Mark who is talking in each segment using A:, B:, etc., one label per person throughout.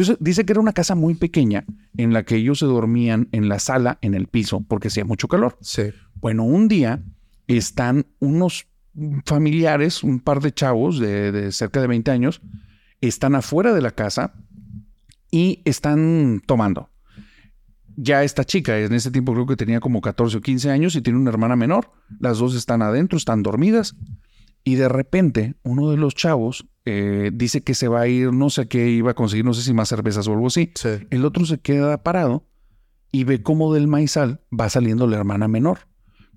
A: Entonces dice que era una casa muy pequeña en la que ellos se dormían en la sala, en el piso, porque hacía mucho calor.
B: Sí.
A: Bueno, un día están unos familiares, un par de chavos de, de cerca de 20 años, están afuera de la casa y están tomando. Ya esta chica, en ese tiempo creo que tenía como 14 o 15 años y tiene una hermana menor. Las dos están adentro, están dormidas. Y de repente, uno de los chavos eh, dice que se va a ir, no sé qué iba a conseguir, no sé si más cervezas o algo así.
B: Sí.
A: El otro se queda parado y ve cómo del maizal va saliendo la hermana menor.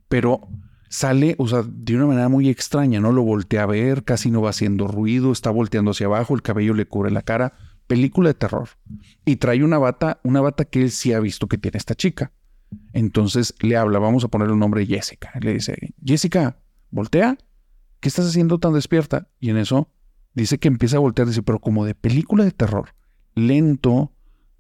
A: Pero sale, o sea, de una manera muy extraña, ¿no? Lo voltea a ver, casi no va haciendo ruido, está volteando hacia abajo, el cabello le cubre la cara. Película de terror. Y trae una bata, una bata que él sí ha visto que tiene esta chica. Entonces le habla, vamos a ponerle un nombre Jessica. Le dice, Jessica, voltea. ¿Qué estás haciendo tan despierta? Y en eso dice que empieza a voltear, dice, pero como de película de terror. Lento,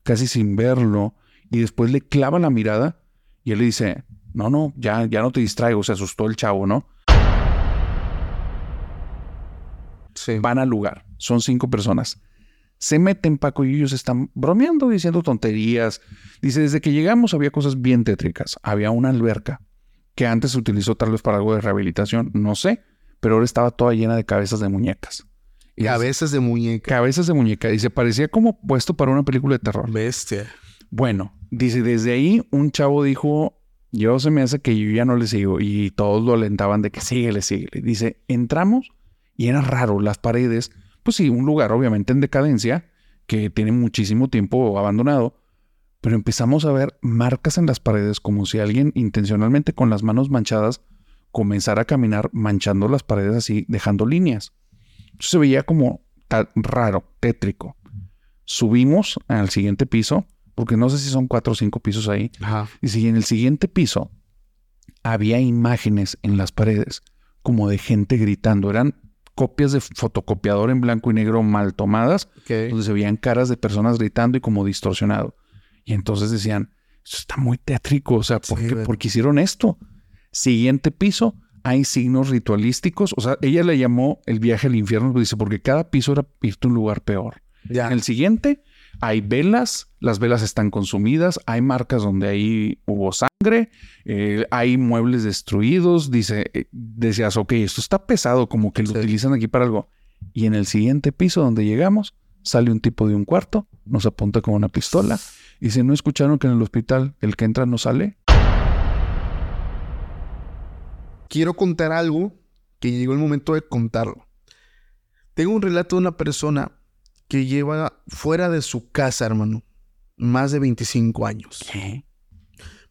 A: casi sin verlo. Y después le clava la mirada y él le dice, no, no, ya, ya no te distraigo. Se asustó el chavo, ¿no?
B: Sí.
A: Van al lugar. Son cinco personas. Se meten Paco y ellos están bromeando, diciendo tonterías. Dice, desde que llegamos había cosas bien tétricas. Había una alberca que antes se utilizó tal vez para algo de rehabilitación, no sé, pero ahora estaba toda llena de cabezas de muñecas. Y dice,
B: veces de muñeca.
A: cabezas de muñeca. Dice, parecía como puesto para una película de terror.
B: Bestia.
A: Bueno, dice, desde ahí un chavo dijo, yo se me hace que yo ya no le sigo. Y todos lo alentaban de que síguele, síguele. Dice, entramos y era raro, las paredes, pues sí, un lugar obviamente en decadencia, que tiene muchísimo tiempo abandonado, pero empezamos a ver marcas en las paredes como si alguien intencionalmente con las manos manchadas comenzara a caminar manchando las paredes así, dejando líneas. Se veía como raro, tétrico. Subimos al siguiente piso, porque no sé si son cuatro o cinco pisos ahí.
B: Ajá.
A: Y si en el siguiente piso había imágenes en las paredes como de gente gritando. Eran copias de fotocopiador en blanco y negro mal tomadas,
B: Ok.
A: donde se veían caras de personas gritando y como distorsionado. Y entonces decían, eso está muy tétrico, o sea, ¿por,
B: Sí,
A: qué,
B: güey.
A: por qué hicieron esto? Siguiente piso, hay signos ritualísticos. O sea, ella le llamó el viaje al infierno, dice, porque cada piso era irte a un lugar peor.
B: Ya.
A: En el siguiente hay velas, las velas están consumidas, hay marcas donde ahí hubo sangre, eh, hay muebles destruidos, dice, eh, decías, ok, esto está pesado, como que lo
B: Sí.
A: utilizan aquí para algo. Y en el siguiente piso donde llegamos, sale un tipo de un cuarto, nos apunta con una pistola, y si no escucharon que en el hospital el que entra no sale,
B: quiero contar algo que llegó el momento de contarlo. Tengo un relato de una persona que lleva fuera de su casa, hermano, más de 25 años.
A: ¿qué?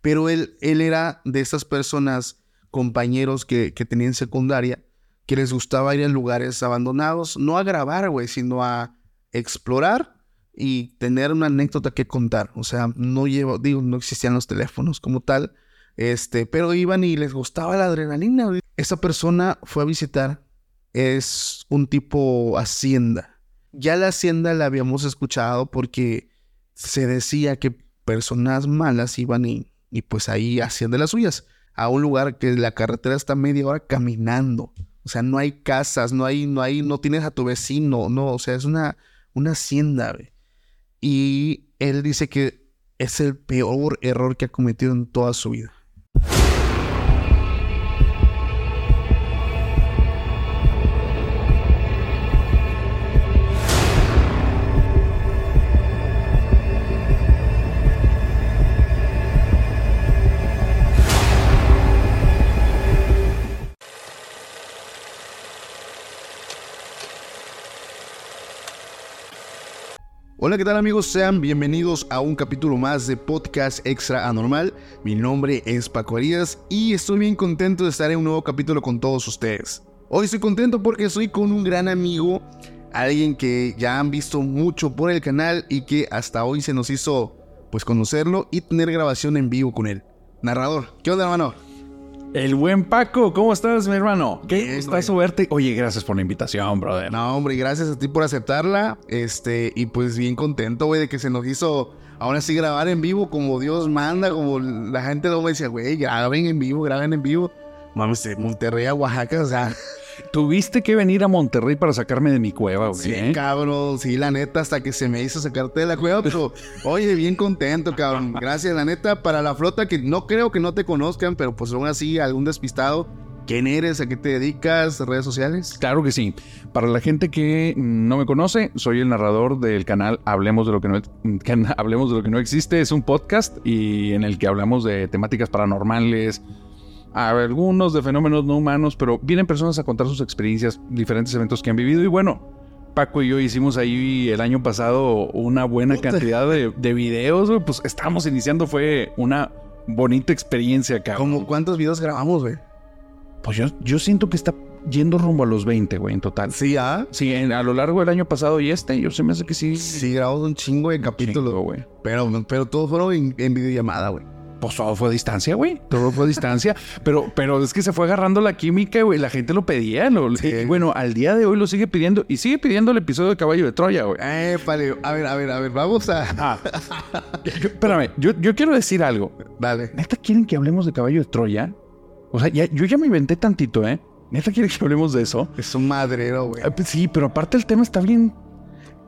B: Pero él, él era de esas personas, compañeros que, que tenía en secundaria, que les gustaba ir a lugares abandonados, no a grabar, güey, sino a explorar y tener una anécdota que contar. O sea, no llevo, digo, no existían los teléfonos como tal, este, pero iban y les gustaba la adrenalina. Esa persona fue a visitar, es un tipo hacienda. Ya la hacienda la habíamos escuchado porque se decía que personas malas iban y, pues ahí hacían de las suyas. A un lugar que la carretera está media hora caminando. O sea, no hay casas, no hay, no hay, no tienes a tu vecino, no, o sea, es una, una hacienda. Y él dice que es el peor error que ha cometido en toda su vida. Hola, ¿qué tal amigos? Sean bienvenidos a un capítulo más de Podcast Extra Anormal. Mi nombre es Paco Arias y estoy bien contento de estar en un nuevo capítulo con todos ustedes. Hoy estoy contento porque estoy con un gran amigo, alguien que ya han visto mucho por el canal y que hasta hoy se nos hizo pues conocerlo y tener grabación en vivo con él. Narrador, ¿qué onda hermano?
A: El buen Paco, ¿cómo estás, mi hermano? Qué gustazo verte. Oye, gracias por la invitación, brother.
B: No, hombre, gracias a ti por aceptarla. Este, y pues bien contento, güey, de que se nos hizo ahora sí grabar en vivo como Dios manda, como la gente luego me decía, güey, graben en vivo, graben en vivo. Mames, de Monterrey a Oaxaca, o sea,
A: Tuviste que venir a Monterrey para sacarme de mi cueva, güey.
B: Sí,
A: ¿eh?
B: cabrón, sí, la neta, hasta que se me hizo sacarte de la cueva, pero oye, bien contento, cabrón. Gracias, la neta, para la flota que no creo que no te conozcan, pero pues aún así, algún despistado. ¿Quién eres? ¿A qué te dedicas? ¿Redes sociales?
A: Claro que sí. Para la gente que no me conoce, soy el narrador del canal Hablemos de lo que no, Hablemos de lo que no existe. Es un podcast y en el que hablamos de temáticas paranormales, a algunos de fenómenos no humanos, pero vienen personas a contar sus experiencias, diferentes eventos que han vivido y bueno. Paco y yo hicimos ahí el año pasado una buena cantidad de, de videos, güey. Pues estábamos iniciando, fue una bonita experiencia, cabrón.
B: ¿Cómo cuántos videos grabamos, güey?
A: Pues yo, yo siento que está yendo rumbo a los 20, güey, en total.
B: Sí, ¿ah?
A: Sí, en- a lo largo del año pasado y este, yo se me hace que sí.
B: Sí, grabamos un chingo de capítulos.
A: Chingo, güey.
B: Pero, pero todos fueron en, en videollamada, güey.
A: Pues todo fue a distancia, güey. Todo fue a distancia. Pero, pero es que se fue agarrando la química, güey. La gente lo pedía. lo-
B: Sí.
A: bueno, al día de hoy lo sigue pidiendo. Y sigue pidiendo el episodio de Caballo de Troya, güey.
B: Eh, vale. A ver, a ver, a ver, vamos a.
A: Ah. Espérame, yo, yo quiero decir algo.
B: Dale.
A: ¿Neta quieren que hablemos de Caballo de Troya? O sea, ya- yo ya me inventé tantito, ¿eh? ¿Neta quieren que hablemos de eso?
B: Es un madrero, güey.
A: Ah, pues Sí, pero aparte el tema está bien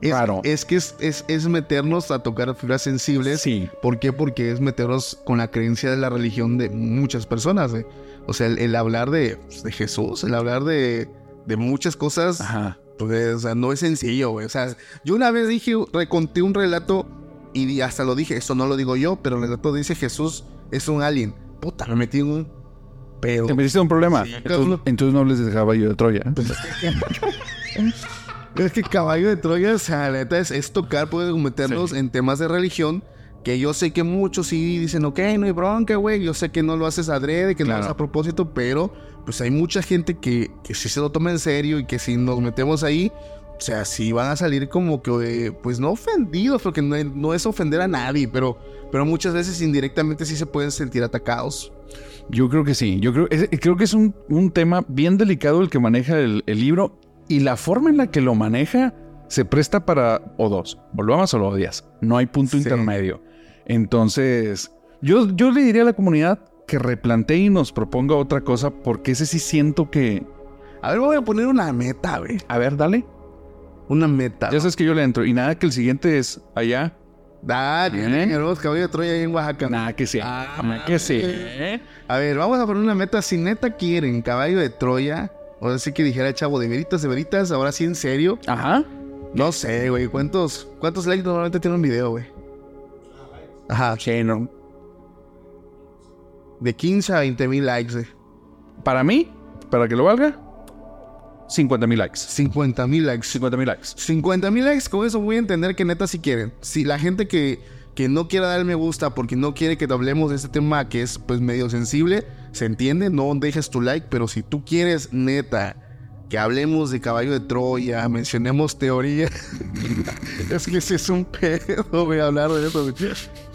B: Es,
A: raro.
B: es que es, es, es meternos a tocar fibras sensibles.
A: Sí.
B: ¿Por qué? Porque es meternos con la creencia de la religión de muchas personas, güey. O sea, el, el hablar de, pues, de Jesús, el hablar de, de muchas cosas,
A: Ajá.
B: pues, o sea, no es sencillo, güey. O sea, yo una vez dije, reconté un relato y hasta lo dije, esto no lo digo yo, pero el relato dice Jesús es un alien. Puta, me metí en un pedo.
A: ¿Te metiste un problema?
B: Sí,
A: entonces, entonces no hables de Caballo de Troya.
B: Es que caballo de Troya, o sea, la neta es, es tocar, puedes meternos
A: Sí.
B: en temas de religión. Que yo sé que muchos sí dicen, ok, no hay bronca, güey. Yo sé que no lo haces adrede, que no lo haces a propósito, pero pues hay mucha gente que, que sí se lo toma en serio y que si nos metemos ahí, o sea, sí van a salir como que, pues no ofendidos, porque no, no es ofender a nadie, pero, pero muchas veces indirectamente sí se pueden sentir atacados.
A: Yo creo que sí. Yo creo, es- creo que es un, un tema bien delicado el que maneja el, el libro y la forma en la que lo maneja se presta para o dos. O lo amas o lo odias. No hay punto
B: Sí.
A: intermedio. Entonces, yo, yo le diría a la comunidad que replantee y nos proponga otra cosa porque ese sí siento que...
B: A ver, voy a poner una meta, güey.
A: A ver, dale.
B: Una meta.
A: Ya sabes que yo le entro. Y nada que el siguiente es allá.
B: Dale,
A: ¿Eh?
B: hermoso caballo de Troya ahí en Oaxaca.
A: Nada que sí.
B: Ah,
A: que sí.
B: A ver, vamos a poner una meta. Si neta quieren caballo de Troya, o así que dijera el chavo de veritas, de veritas, ahora sí en serio.
A: Ajá.
B: No sé, güey. ¿Cuántos, ¿Cuántos likes normalmente tiene un video, güey? Ajá,
A: Sí, no.
B: de 15 a 20 mil likes, güey.
A: Para mí, para que lo valga, 50 mil likes.
B: 50 mil likes.
A: 50 mil likes.
B: 50 mil likes, con eso voy a entender que neta si quieren. Si la gente que, que no quiera dar me gusta porque no quiere que hablemos de este tema que es pues medio sensible, se entiende, no dejes tu like, pero si tú quieres neta que hablemos de caballo de Troya, mencionemos teoría, es que ese es un pedo, güey, hablar de eso, güey.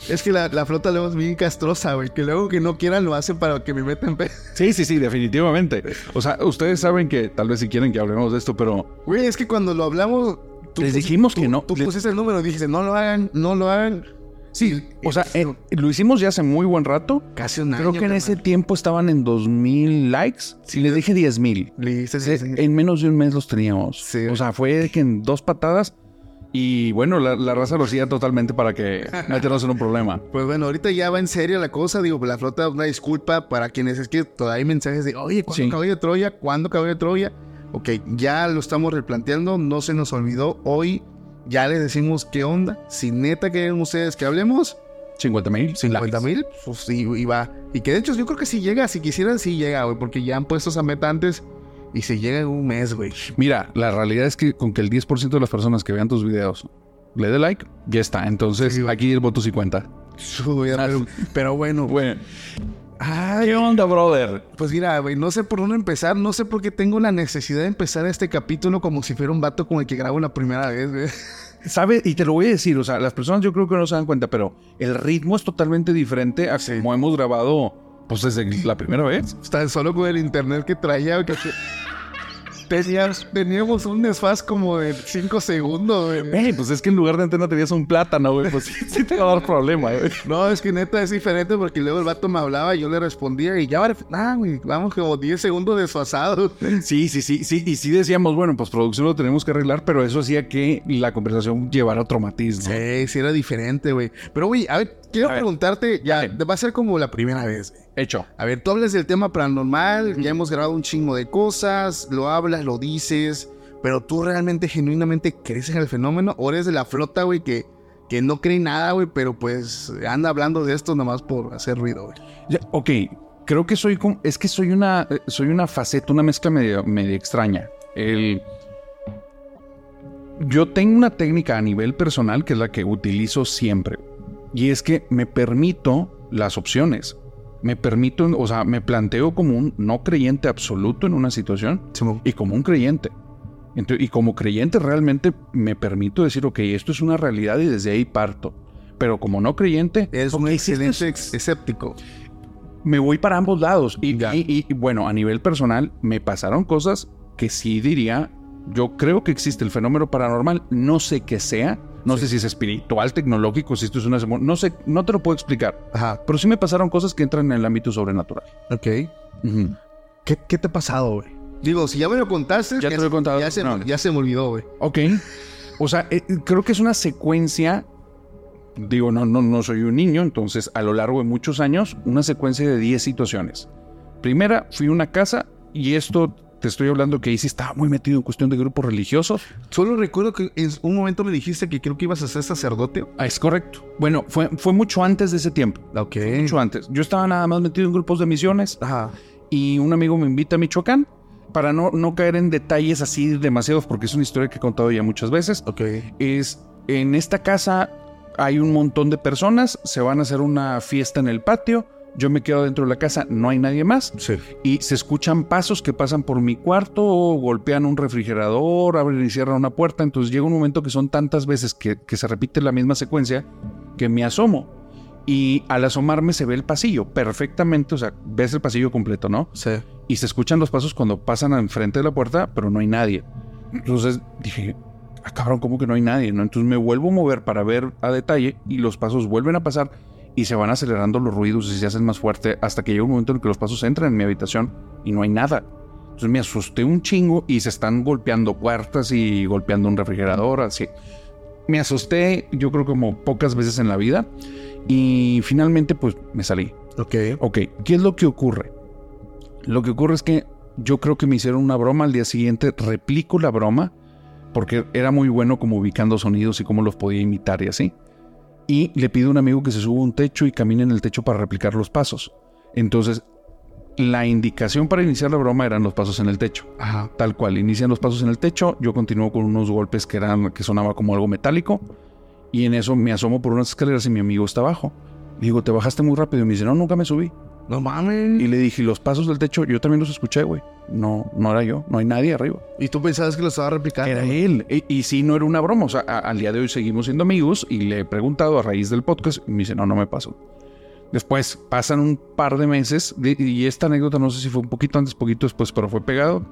B: Es que la, la flota luego es bien castrosa, güey, que luego que no quieran lo hacen para que me metan pedo.
A: Sí, sí, sí, definitivamente. O sea, ustedes saben que tal vez si quieren que hablemos de esto, pero
B: Güey, es que cuando lo hablamos... tú
A: Les dijimos
B: tú-
A: que no.
B: Tú pusiste el número y dijiste, no lo hagan, no lo hagan.
A: Sí, o sea, eh, lo hicimos ya hace muy buen rato.
B: Casi un año.
A: Creo que en ese tiempo estaban en 2000 likes. Si les dije 10 mil.
B: Sí, sí.
A: En menos de un mes los teníamos.
B: Sí.
A: O sea, fue que en dos patadas. Y bueno, la, la raza lo hacía totalmente para que meternos en un problema.
B: Pues bueno, ahorita ya va en serio la cosa. Digo, la flota, una disculpa para quienes es que todavía hay mensajes de, oye, ¿cuándo
A: Sí.
B: caballo de Troya? ¿Cuándo caballo de Troya? Ok, ya lo estamos replanteando, no se nos olvidó. Hoy ya les decimos qué onda. Si neta quieren ustedes que hablemos,
A: 50 mil.
B: 50 mil, pues sí, y va. Y que de hecho yo creo que si llega, si quisieran, sí llega, güey, porque ya han puesto esa meta antes y se llega en un mes, güey.
A: Mira, la realidad es que con que el 10% de las personas que vean tus videos le dé like, ya está. Entonces,
B: Sí,
A: aquí el voto 50.
B: Pero, pero bueno,
A: Bueno. Ay, ¿qué onda, brother?
B: Pues mira, güey, no sé por dónde empezar, no sé por qué tengo la necesidad de empezar este capítulo como si fuera un vato con el que grabo la primera vez, güey.
A: ¿Sabe? Y te lo voy a decir, o sea, las personas yo creo que no se dan cuenta, pero el ritmo es totalmente diferente a
B: Sí.
A: como hemos grabado, pues desde la primera vez.
B: Está solo con el internet que traía, que Teníamos, teníamos un desfaz como de 5 segundos, güey.
A: Pues es que en lugar de antena tenías un plátano, güey. Pues sí, sí te va a dar problema, güey.
B: No, es que neta es diferente porque luego el vato me hablaba y yo le respondía y ya, ah, güey, vamos como 10 segundos desfasados.
A: Sí, sí, sí, sí. Y sí decíamos, bueno, pues producción lo tenemos que arreglar, pero eso hacía que la conversación llevara otro matiz, ¿no?
B: Sí, sí era diferente, güey. Pero, güey, a ver, quiero
A: A ver.
B: preguntarte, ya,
A: Dale.
B: va a ser como la primera vez, güey.
A: Hecho.
B: A ver, tú hablas del tema paranormal, ya hemos grabado un chingo de cosas, lo hablas, lo dices, pero tú realmente, genuinamente crees en el fenómeno o eres de la flota, güey, que, que no cree nada, güey, pero pues anda hablando de esto nomás por hacer ruido, güey.
A: Ya, ok, creo que soy como- es que soy una eh, soy una faceta, una mezcla medio, medio extraña. El yo tengo una técnica a nivel personal que es la que utilizo siempre y es que me permito las opciones. Me permito, o sea, me planteo como un no creyente absoluto en una situación y como un creyente. Y como creyente realmente me permito decir, ok, esto es una realidad y desde ahí parto. Pero como no creyente,
B: Es un
A: esto
B: excelente
A: es-
B: ex- escéptico.
A: me voy para ambos lados. Y- y, bueno, a nivel personal, me pasaron cosas que sí diría. Yo creo que existe el fenómeno paranormal. No sé qué sea. No sé si es espiritual, tecnológico, si esto es una. No sé, no te lo puedo explicar.
B: Ajá,
A: Pero sí me pasaron cosas que entran en el ámbito sobrenatural.
B: ok. ¿Qué, qué te ha pasado, güey? Digo, si ya me lo contaste,
A: Ya te lo he contado.
B: Ya se,
A: No.
B: ya se me olvidó, güey.
A: Ok. O sea, eh, creo que es una secuencia. Digo, no, no, no soy un niño, entonces a lo largo de muchos años, una secuencia de 10 situaciones. Primera, fui a una casa y esto te estoy hablando que ahí sí estaba muy metido en cuestión de grupos religiosos.
B: Solo recuerdo que en un momento me dijiste que creo que ibas a ser sacerdote.
A: Ah, es correcto. Bueno, fue, fue mucho antes de ese tiempo.
B: Ok.
A: Mucho antes. Yo estaba nada más metido en grupos de misiones
B: Ajá.
A: y un amigo me invita a Michoacán para no, no caer en detalles así demasiados porque es una historia que he contado ya muchas veces.
B: Ok.
A: es en esta casa hay un montón de personas, se van a hacer una fiesta en el patio, yo me quedo dentro de la casa, no hay nadie más
B: Sí.
A: y se escuchan pasos que pasan por mi cuarto, golpean un refrigerador, abren y cierran una puerta, entonces llega un momento que son tantas veces que, que se repite la misma secuencia que me asomo y al asomarme se ve el pasillo perfectamente, o sea, ves el pasillo completo, ¿no?
B: Sí.
A: y se escuchan los pasos cuando pasan enfrente de la puerta, pero no hay nadie. Entonces dije, ah, cabrón, ¿cómo que no hay nadie? ¿no? Entonces me vuelvo a mover para ver a detalle y los pasos vuelven a pasar y se van acelerando los ruidos y se hacen más fuerte hasta que llega un momento en que los pasos entran en mi habitación y no hay nada. Entonces me asusté un chingo y se están golpeando puertas y golpeando un refrigerador, así. Me asusté, yo creo como pocas veces en la vida y finalmente pues me salí.
B: Ok.
A: Ok, ¿qué es lo que ocurre? Lo que ocurre es que yo creo que me hicieron una broma al día siguiente, replico la broma, porque era muy bueno como ubicando sonidos y cómo los podía imitar y así. Y le pido a un amigo que se suba a un techo y camine en el techo para replicar los pasos. Entonces, la indicación para iniciar la broma eran los pasos en el techo.
B: Ajá.
A: Tal cual, inician los pasos en el techo, yo continúo con unos golpes que eran que sonaba como algo metálico y en eso me asomo por unas escaleras y mi amigo está abajo. Digo, "¿Te bajaste muy rápido?" Y me dice, "No, nunca me subí."
B: No mames.
A: Y le dije, "¿Y los pasos del techo, yo también los escuché, güey." No, no era yo, no hay nadie arriba.
B: ¿Y tú pensabas que lo estaba replicando?
A: Era él. Y, y sí, no era una broma. O sea, a- al día de hoy seguimos siendo amigos y le he preguntado a raíz del podcast y me dice, no, no me pasó. Después pasan un par de meses y esta anécdota no sé si fue un poquito antes, poquito después, pero fue pegado.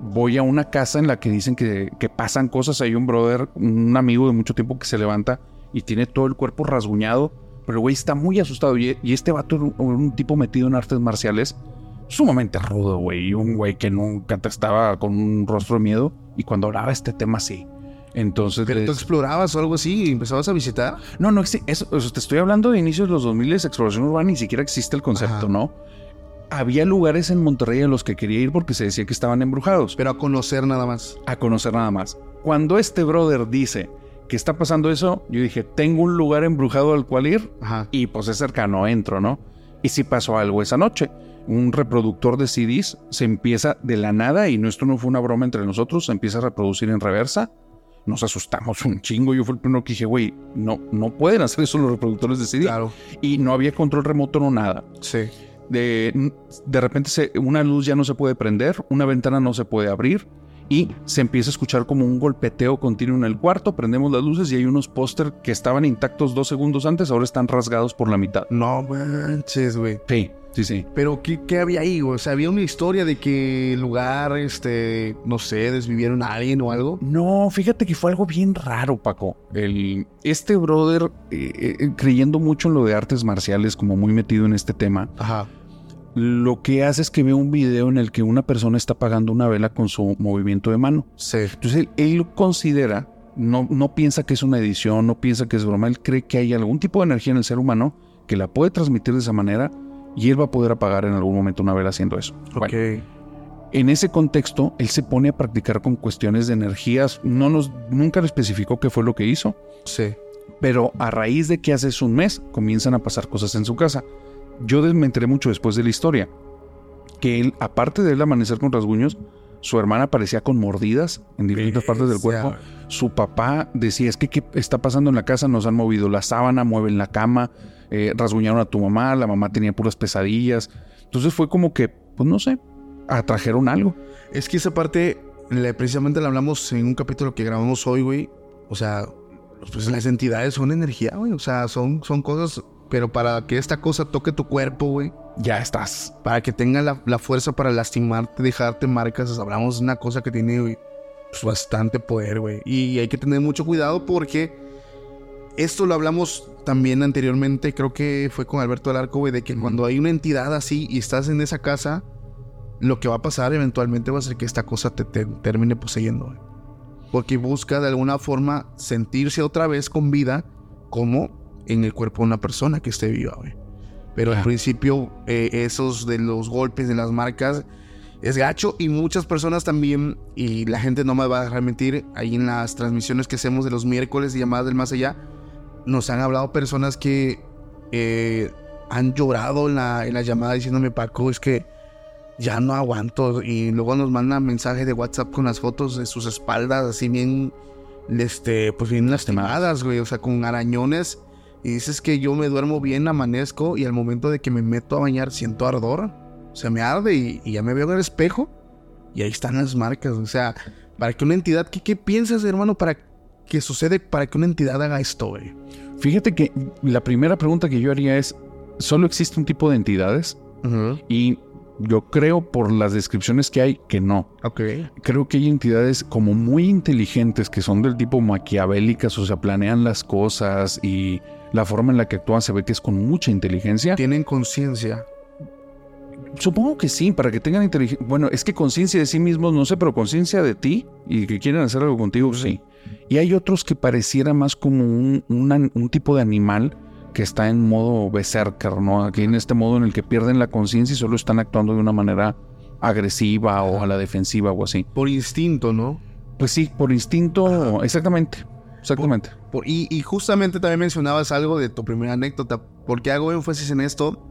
A: Voy a una casa en la que dicen que, que pasan cosas. Hay un brother, un amigo de mucho tiempo que se levanta y tiene todo el cuerpo rasguñado. Pero el güey está muy asustado. Y, y este vato era un, un tipo metido en artes marciales sumamente rudo, güey. Y un güey que nunca te estaba con un rostro de miedo. Y cuando hablaba este tema, sí. Entonces,
B: ¿Pero tú
A: les-
B: explorabas o algo así y empezabas a visitar?
A: no, no existe. Eso, eso, te estoy hablando de inicios de los 2000, exploración urbana, ni siquiera existe el concepto,
B: Ajá.
A: ¿no? Había lugares en Monterrey a los que quería ir porque se decía que estaban embrujados,
B: Pero a conocer nada más.
A: a conocer nada más. Cuando este brother dice que está pasando eso, yo dije, tengo un lugar embrujado al cual ir
B: Ajá.
A: y pues es cercano, entro, ¿no? Y si pasó algo esa noche. Un reproductor de CDs se empieza de la nada, y no, esto no fue una broma entre nosotros, se empieza a reproducir en reversa. Nos asustamos un chingo. Yo fui el primero que dije, güey, no, no pueden hacer eso los reproductores de CD.
B: Claro.
A: Y no había control remoto, no nada.
B: Sí.
A: De, de repente se- una luz ya no se puede prender, una ventana no se puede abrir. Y se empieza a escuchar como un golpeteo continuo en el cuarto, prendemos las luces y hay unos póster que estaban intactos dos segundos antes, ahora están rasgados por la mitad.
B: No manches, güey.
A: Sí, sí, sí.
B: Pero, ¿qué, ¿qué, había ahí? O sea, ¿había una historia de que el lugar, este, no sé, desvivieron a alguien o algo?
A: No, fíjate que fue algo bien raro, Paco. El, este brother, eh, eh, creyendo mucho en lo de artes marciales, como muy metido en este tema,
B: Ajá
A: lo que hace es que ve un video en el que una persona está apagando una vela con su movimiento de mano.
B: Sí.
A: Entonces él, lo considera, no, no piensa que es una edición, no piensa que es broma, él cree que hay algún tipo de energía en el ser humano que la puede transmitir de esa manera y él va a poder apagar en algún momento una vela haciendo eso.
B: Ok.
A: Bueno, en ese contexto, él se pone a practicar con cuestiones de energías. No nos, nunca le especificó qué fue lo que hizo,
B: Sí.
A: pero a raíz de que hace un mes comienzan a pasar cosas en su casa yo me enteré mucho después de la historia que él, aparte de él amanecer con rasguños, su hermana aparecía con mordidas en diferentes partes del cuerpo. Su papá decía, es que ¿qué está pasando en la casa? Nos han movido la sábana, mueven la cama, eh, rasguñaron a tu mamá, la mamá tenía puras pesadillas. Entonces fue como que, pues no sé, atrajeron algo.
B: Es que esa parte, le, precisamente la hablamos en un capítulo que grabamos hoy, güey. O sea, pues las entidades son energía, güey. O sea, son, son cosas pero para que esta cosa toque tu cuerpo, güey.
A: Ya estás.
B: Para que tenga la, la, fuerza para lastimarte, dejarte marcas. Hablamos de una cosa que tiene pues, bastante poder, güey. Y hay que tener mucho cuidado porque esto lo hablamos también anteriormente. Creo que fue con Alberto Alarco, güey. De que cuando hay una entidad así y estás en esa casa, lo que va a pasar eventualmente va a ser que esta cosa te, te termine poseyendo, güey. Porque busca de alguna forma sentirse otra vez con vida como en el cuerpo de una persona que esté viva, güey. Pero al principio, eh, esos de los golpes, de las marcas, es gacho. Y muchas personas también, y la gente no me va a dejar mentir, ahí en las transmisiones que hacemos de los miércoles de llamadas del más allá, nos han hablado personas que eh, han llorado en la, en la llamada diciéndome, Paco, es que ya no aguanto. Y luego nos mandan mensajes de WhatsApp con las fotos de sus espaldas, así bien, este, pues bien lastimadas, güey. O sea, con arañones y dices que yo me duermo bien, amanezco y al momento de que me meto a bañar siento ardor. O sea, me arde y, y ya me veo en el espejo y ahí están las marcas. O sea, para que una entidad, ¿qué, qué piensas, hermano, para que sucede para que una entidad haga esto, güey?
A: Fíjate que la primera pregunta que yo haría es, ¿solo existe un tipo de entidades?
B: Uh -huh.
A: Y yo creo por las descripciones que hay que no.
B: Ok.
A: Creo que hay entidades como muy inteligentes que son del tipo maquiavélicas, o sea, planean las cosas y la forma en la que actúan se ve que es con mucha inteligencia.
B: Tienen conciencia.
A: Supongo que sí, para que tengan inteligencia. Bueno, es que conciencia de sí mismos, no sé, pero conciencia de ti y que quieren hacer algo contigo, sí. Y hay otros que pareciera más como un, tipo de animal que está en modo berserker, ¿no? Aquí en este modo en el que pierden la conciencia y solo están actuando de una manera agresiva o a la defensiva o así.
B: Por instinto, ¿no?
A: Pues sí, por instinto, exactamente. Exactamente.
B: Por, por, y, y, justamente también mencionabas algo de tu primera anécdota. Porque hago énfasis en esto.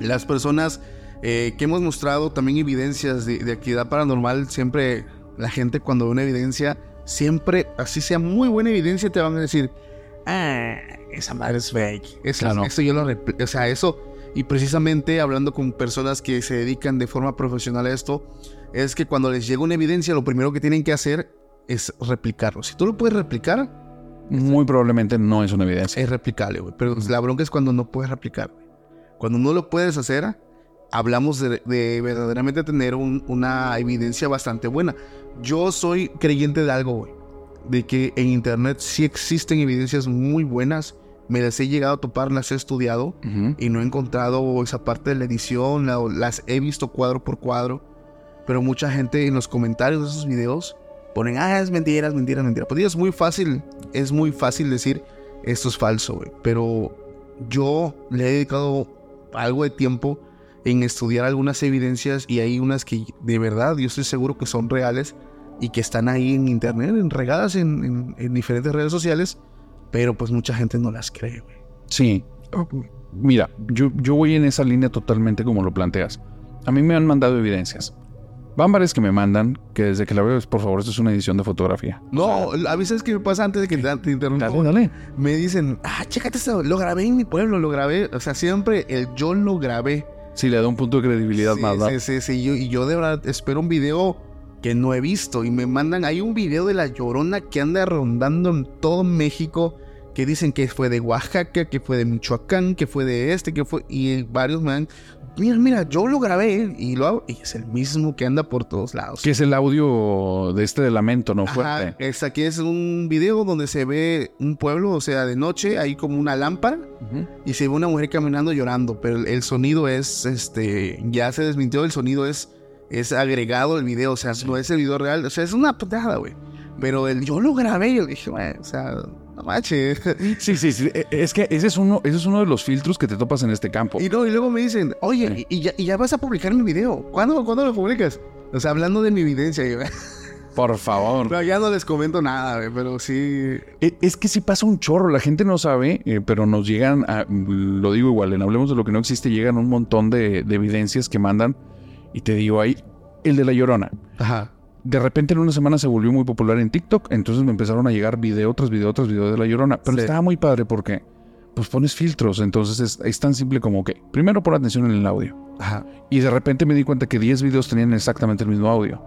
B: Las personas eh, que hemos mostrado también evidencias de, de, actividad paranormal, siempre la gente cuando ve una evidencia, siempre, así sea muy buena evidencia, te van a decir, ah, esa madre es fake. Eso, claro. eso yo lo... O sea, eso... Y precisamente hablando con personas que se dedican de forma profesional a esto, es que cuando les llega una evidencia, lo primero que tienen que hacer es replicarlo. Si tú lo puedes replicar,
A: muy probablemente no es una evidencia.
B: Es replicable, güey. Pero la bronca es cuando no puedes replicar, güey. Cuando no lo puedes hacer, hablamos de, de verdaderamente tener un, una evidencia bastante buena. Yo soy creyente de algo, güey. De que en internet sí existen evidencias muy buenas. Me las he llegado a topar, las he estudiado uh -huh. y no he encontrado esa parte de la edición. La, las he visto cuadro por cuadro. Pero mucha gente en los comentarios de esos videos ponen, ah, es mentira, es mentira, es mentira. Pues es muy fácil, es muy fácil decir, esto es falso, güey. Pero yo le he dedicado algo de tiempo en estudiar algunas evidencias y hay unas que de verdad yo estoy seguro que son reales y que están ahí en internet, en regadas en, en, en diferentes redes sociales, pero pues mucha gente no las cree, güey.
A: Sí. Mira, yo, yo voy en esa línea totalmente como lo planteas. A mí me han mandado evidencias. Van varias que me mandan, que desde que la veo, por favor, esto es una edición de fotografía.
B: No, a veces que me pasa antes de que te, te interrumpa.
A: Dale, dale.
B: Me dicen, ah, chécate esto, lo grabé en mi pueblo, lo grabé. O sea, siempre el yo lo grabé.
A: Sí, le da un punto de credibilidad
B: sí,
A: más, ¿verdad?
B: Sí, sí, sí. Yo, y yo de verdad espero un video que no he visto. Y me mandan, hay un video de la llorona que anda rondando en todo México. Que dicen que fue de Oaxaca, que fue de Michoacán, que fue de este, que fue. Y varios me han. Mira, mira, yo lo grabé y lo hago. Y es el mismo que anda por todos lados.
A: Que es el audio de este de lamento, ¿no?
B: Ajá,
A: Fuerte.
B: es aquí es un video donde se ve un pueblo, o sea, de noche, hay como una lámpara y se ve una mujer caminando llorando, pero el, el sonido es, este, ya se desmintió, el sonido es, es agregado al video, o sea, no es el video real, o sea, es una putada, güey. Pero el, yo lo grabé y yo dije, güey, o sea, no manches.
A: Sí, sí, sí. E- Es que ese es uno, ese es uno de los filtros que te topas en este campo.
B: y, no, y luego me dicen, oye, y, y ya, y ya vas a publicar mi video. ¿Cuándo, ¿Cuándo lo publicas? O sea, hablando de mi evidencia, yo,
A: Por favor.
B: no, ya no les comento nada, pero sí.
A: E- Es que sí pasa un chorro, la gente no sabe, eh, pero nos llegan, a- lo digo igual, en Hablemos de lo que no existe, llegan un montón de, de evidencias que mandan y te digo ahí, el de la llorona.
B: Ajá.
A: De repente en una semana se volvió muy popular en TikTok, entonces me empezaron a llegar video tras video tras video de la llorona, pero
B: Sí.
A: estaba muy padre porque pues pones filtros, entonces es, es tan simple como que primero pon atención en el audio
B: Ajá.
A: y de repente me di cuenta que 10 videos tenían exactamente el mismo audio,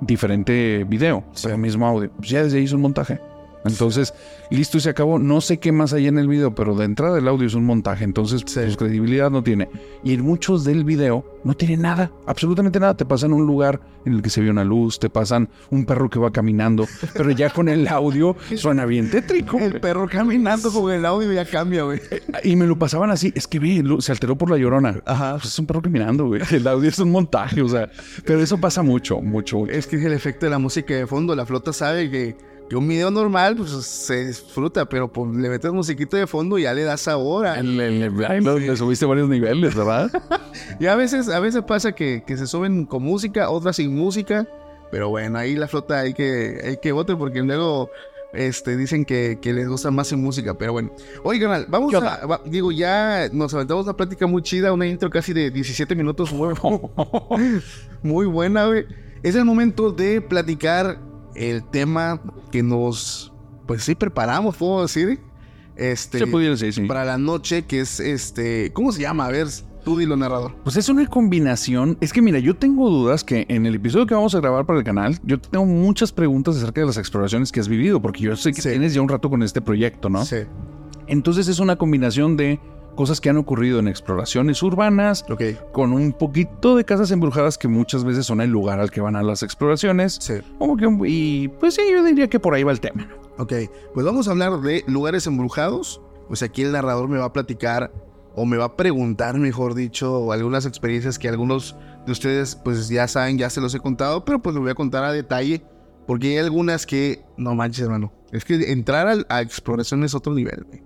A: diferente video,
B: Sí.
A: pero mismo audio. Pues ya desde ahí hizo un montaje. Entonces, listo y se acabó. No sé qué más hay en el video, pero de entrada el audio es un montaje, entonces
B: Sí.
A: pues credibilidad no tiene. Y en muchos del video no tiene nada, absolutamente nada. Te pasan un lugar en el que se ve una luz, te pasan un perro que va caminando, pero ya con el audio suena bien tétrico.
B: El perro caminando con el audio ya cambia, güey.
A: Y me lo pasaban así, es que ve, se alteró por la llorona.
B: Ajá.
A: Pues es un perro caminando, güey. El audio es un montaje, o sea, pero eso pasa mucho, mucho.
B: Es que es el efecto de la música de fondo. La flota sabe que, un video normal pues, se disfruta, pero pues, le metes musiquita de fondo y ya le das sabor. a-
A: El- el- el- ahí lo- le subiste varios niveles, ¿verdad?
B: Y a veces, a veces pasa que, que se suben con música, otras sin música. Pero bueno, ahí la flota hay que, hay que votar porque luego este, dicen que, que les gusta más sin música. Pero bueno. Oye, canal, vamos
A: ¿Qué
B: a. va- digo, ya nos aventamos una plática muy chida, una intro casi de 17 minutos. Muy, muy buena, güey. Es el momento de platicar el tema que nos. Pues sí, preparamos, puedo decir. Este.
A: Se pudiera decir, sí.
B: Para la noche, que es este. ¿Cómo se llama? A ver, tú dilo, narrador.
A: Pues es una combinación. Es que mira, yo tengo dudas que en el episodio que vamos a grabar para el canal, yo tengo muchas preguntas acerca de las exploraciones que has vivido, porque yo sé que
B: Sí.
A: tienes ya un rato con este proyecto, ¿no?
B: Sí.
A: Entonces es una combinación de cosas que han ocurrido en exploraciones urbanas,
B: Ok.
A: con un poquito de casas embrujadas que muchas veces son el lugar al que van a las exploraciones.
B: Sí.
A: Como que, y pues sí, yo diría que por ahí va el tema.
B: Ok. Pues vamos a hablar de lugares embrujados. Pues aquí el narrador me va a platicar o me va a preguntar, mejor dicho, algunas experiencias que algunos de ustedes pues ya saben, ya se los he contado, pero pues lo voy a contar a detalle porque hay algunas que, no manches hermano, es que entrar al- a, exploración es otro nivel, güey.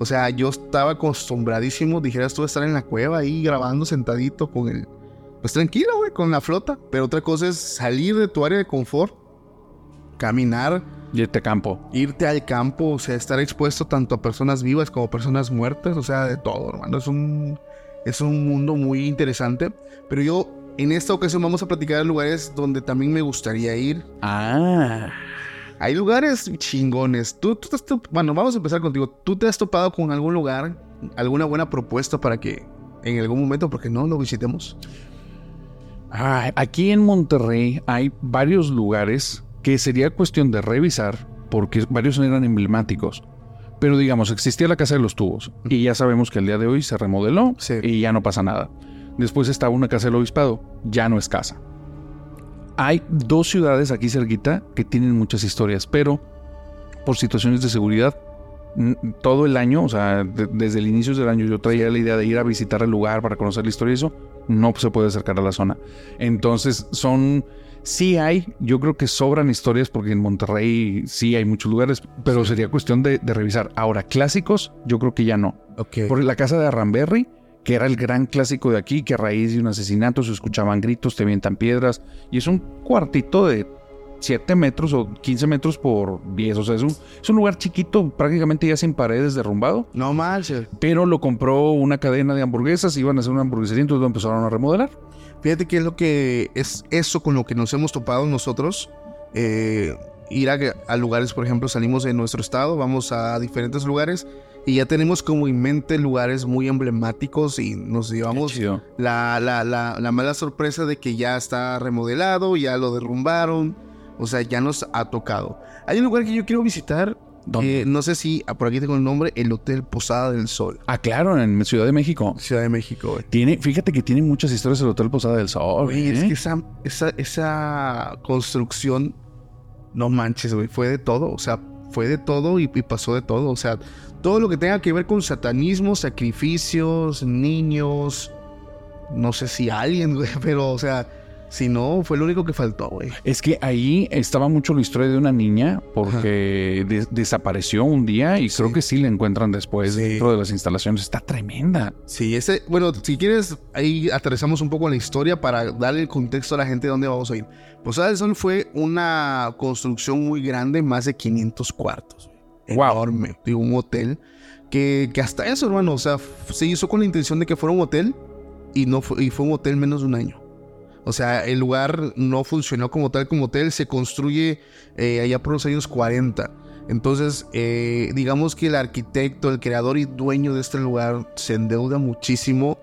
B: O sea, yo estaba acostumbradísimo, dijeras tú, a estar en la cueva ahí grabando sentadito con el... Pues tranquilo, güey, con la flota. Pero otra cosa es salir de tu área de confort, caminar,
A: Y este campo.
B: irte al campo, o sea, estar expuesto tanto a personas vivas como personas muertas, o sea, de todo, hermano. Es un, es un mundo muy interesante. Pero yo, en esta ocasión, vamos a platicar de lugares donde también me gustaría ir.
A: Ah.
B: Hay lugares chingones. Tú, tú bueno, vamos a empezar contigo. ¿Tú te has topado con algún lugar, alguna buena propuesta para que en algún momento, porque no lo visitemos?
A: Aquí en Monterrey hay varios lugares que sería cuestión de revisar porque varios eran emblemáticos. Pero digamos, existía la Casa de los Tubos y ya sabemos que el día de hoy se remodeló
B: Sí.
A: y ya no pasa nada. Después estaba una Casa del Obispado, ya no es casa. Hay dos ciudades aquí cerquita que tienen muchas historias, pero por situaciones de seguridad, todo el año, o sea, de- desde el inicio del año yo traía la idea de ir a visitar el lugar para conocer la historia y eso, no se puede acercar a la zona. Entonces son, sí hay, yo creo que sobran historias porque en Monterrey sí hay muchos lugares, pero sería cuestión de, de revisar. Ahora, clásicos, yo creo que ya no.
B: Ok.
A: Por la casa de Arramberry, que era el gran clásico de aquí, que a raíz de un asesinato se escuchaban gritos, te avientan piedras, y es un cuartito de 7 metros o 15 metros por 10, o sea, es un, es un lugar chiquito, prácticamente ya sin paredes, derrumbado,
B: No manches.
A: pero lo compró una cadena de hamburguesas, iban a hacer una hamburguesería, entonces lo empezaron a remodelar.
B: Fíjate que es lo que es eso con lo que nos hemos topado nosotros. eh, ir a, a lugares, por ejemplo, salimos de nuestro estado, vamos a diferentes lugares Y ya tenemos como en mente lugares muy emblemáticos y nos llevamos la, la, la, mala sorpresa de que ya está remodelado, ya lo derrumbaron. O sea, ya nos ha tocado. Hay un lugar que yo quiero visitar. Eh, no sé si ah, por aquí tengo el nombre, el Hotel Posada del Sol.
A: Ah, claro, en Ciudad de México.
B: Ciudad de México, güey.
A: Tiene, fíjate que tiene muchas historias el Hotel Posada del Sol.
B: es que esa, esa, esa construcción, no manches, güey, fue de todo. O sea, fue de todo y, pasó de todo. O sea, todo lo que tenga que ver con satanismo, sacrificios, niños, no sé si alguien, güey, pero, o sea, si no, fue lo único que faltó, güey.
A: Es que ahí estaba mucho la historia de una niña porque desapareció un día y creo que sí la encuentran después dentro de las instalaciones. Está tremenda.
B: Sí, ese, bueno, si quieres, ahí aterrizamos un poco en la historia para darle el contexto a la gente de dónde vamos a ir. Posada del Sol fue una construcción muy grande, más de 500 cuartos.
A: Wow.
B: Enorme. Digo, un hotel que, que hasta eso, hermano, o sea, se hizo con la intención de que fuera un hotel y, no fue, y fue un hotel menos de un año. O sea, el lugar no funcionó como tal como hotel, se construye eh, allá por los años 40. Entonces, eh, digamos que el arquitecto, el creador y dueño de este lugar se endeuda muchísimo,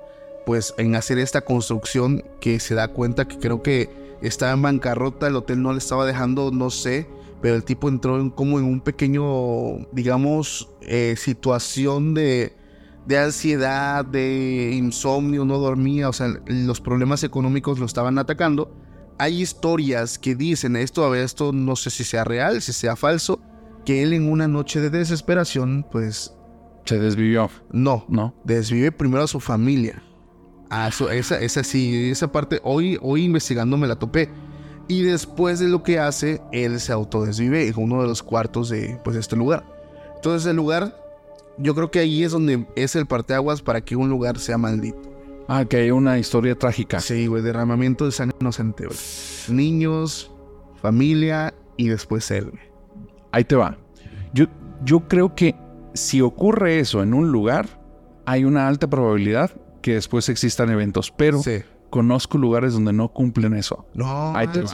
B: pues, en hacer esta construcción que se da cuenta que creo que estaba en bancarrota, el hotel no le estaba dejando, no sé, pero el tipo entró en, como en un pequeño, digamos, eh, situación de de ansiedad, de insomnio, no dormía, o sea, los problemas económicos lo estaban atacando. Hay historias que dicen esto, a ver, esto no sé si sea real, si sea falso, que él en una noche de desesperación, pues...
A: Se desvivió.
B: No, no. Desvive primero a su familia. A esa, esa sí, esa parte, hoy, hoy investigando me la topé. Y después de lo que hace, él se autodesvive en uno de los cuartos de pues, este lugar. Entonces el lugar yo creo que ahí es donde es el parteaguas para que un lugar sea maldito.
A: Ah, que hay una historia trágica.
B: Sí, güey, derramamiento de sangre inocente, güey. Niños, familia y después él,
A: Ahí te va. Yo, yo creo que si ocurre eso en un lugar, hay una alta probabilidad que después existan eventos, pero conozco lugares donde no cumplen eso.
B: No,
A: ahí te va.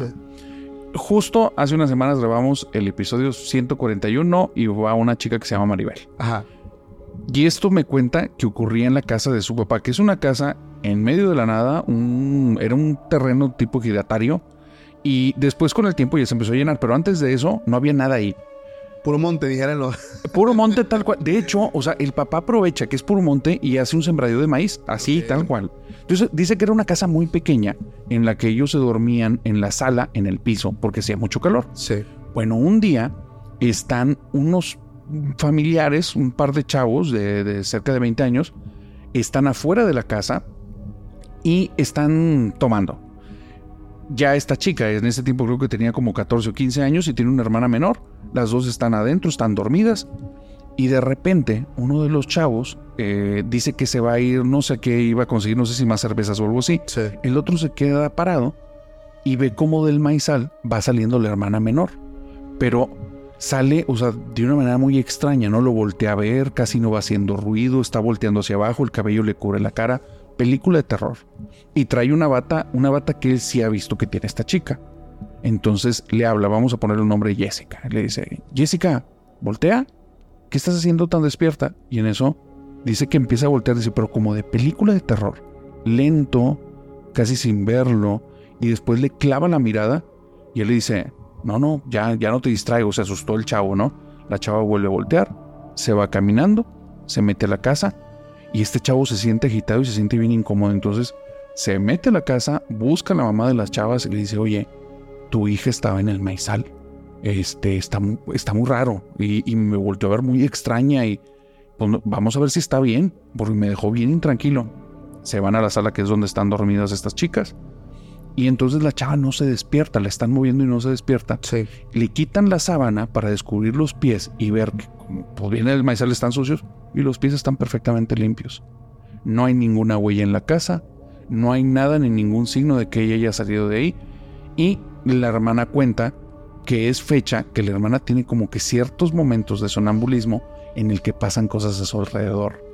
A: Justo hace unas semanas grabamos el episodio 141 y va una chica que se llama Maribel.
B: Ajá.
A: Y esto me cuenta que ocurría en la casa de su papá, que es una casa en medio de la nada, era un terreno tipo giratario. Y después con el tiempo ya se empezó a llenar, pero antes de eso no había nada ahí.
B: Puro monte, dijéranlo.
A: Puro monte tal cual. De hecho, o sea, el papá aprovecha que es puro monte y hace un sembradío de maíz, así, tal cual. Entonces dice que era una casa muy pequeña en la que ellos se dormían en la sala, en el piso, porque hacía mucho calor.
B: Sí.
A: Bueno, un día están unos familiares, un par de chavos de, cerca de 20 años, están afuera de la casa y están tomando. Ya esta chica, en ese tiempo creo que tenía como 14 o 15 años y tiene una hermana menor. Las dos están adentro, están dormidas. Y de repente, uno de los chavos eh, dice que se va a ir, no sé qué iba a conseguir, no sé si más cervezas o algo así. El otro se queda parado y ve cómo del maizal va saliendo la hermana menor. Pero sale, o sea, de una manera muy extraña, ¿no? Lo voltea a ver, casi no va haciendo ruido, está volteando hacia abajo, el cabello le cubre la cara. Película de terror. Y trae una bata, una bata que él sí ha visto que tiene esta chica. Entonces le habla, vamos a ponerle un nombre Jessica. Le dice, Jessica, voltea. ¿Qué estás haciendo tan despierta? Y en eso dice que empieza a voltear, dice, pero como de película de terror. Lento, casi sin verlo. Y después le clava la mirada y él le dice, no, no, ya, ya no te distraigo, se asustó el chavo, ¿no? La chava vuelve a voltear, se va caminando, se mete a la casa y este chavo se siente agitado y se siente bien incómodo. Entonces se mete a la casa, busca a la mamá de las chavas y le dice, oye, tu hija estaba en el maizal. Este, está, está muy raro. Y, me volteó a ver muy extraña y pues, vamos a ver si está bien, porque me dejó bien intranquilo. Se van a la sala que es donde están dormidas estas chicas. Y entonces la chava no se despierta, la están moviendo y no se despierta.
B: Sí.
A: Le quitan la sábana para descubrir los pies y ver que, pues viene el maizal, están sucios y los pies están perfectamente limpios. No hay ninguna huella en la casa, no hay nada ni ningún signo de que ella haya salido de ahí. Y la hermana cuenta que es fecha que la hermana tiene como que ciertos momentos de sonambulismo en el que pasan cosas a su alrededor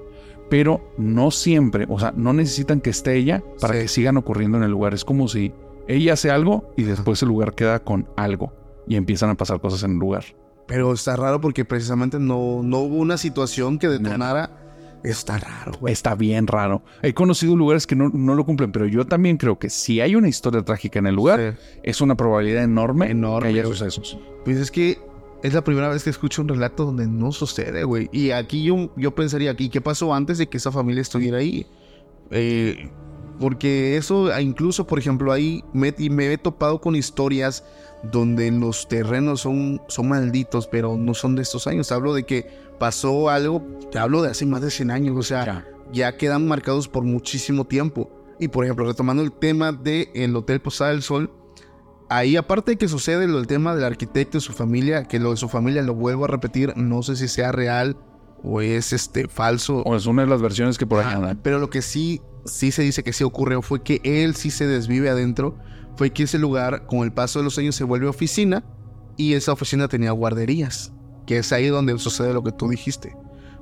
A: pero no siempre, o sea, no necesitan que esté ella para que sigan ocurriendo en el lugar. Es como si ella hace algo y después el lugar queda con algo y empiezan a pasar cosas en el lugar.
B: Pero está raro porque precisamente no, no hubo una situación que detonara. Está raro, güey.
A: Está bien raro. He conocido lugares que no, no lo cumplen, pero yo también creo que si hay una historia trágica en el lugar,
B: Sí.
A: es una probabilidad enorme,
B: Enorme,
A: que haya sucesos.
B: Pues es que es la primera vez que escucho un relato donde no sucede, güey. Y aquí yo, yo pensaría, ¿y qué pasó antes de que esa familia estuviera ahí? Eh, porque eso, ah, incluso, por ejemplo, ahí me, he topado con historias donde los terrenos son, son malditos, pero no son de estos años. Hablo de que pasó algo, te hablo de hace más de 100 años, o sea,
A: Ya.
B: ya quedan marcados por muchísimo tiempo. Y por ejemplo, retomando el tema del el Hotel Posada del Sol, ahí aparte de que sucede lo del tema del arquitecto y su familia, que lo de su familia lo vuelvo a repetir, no sé si sea real o es este falso.
A: O es una de las versiones que por ahí andan.
B: Pero lo que sí, sí se dice que sí ocurrió fue que él sí se desvive adentro, fue que ese lugar con el paso de los años se vuelve oficina y esa oficina tenía guarderías, que es ahí donde sucede lo que tú dijiste.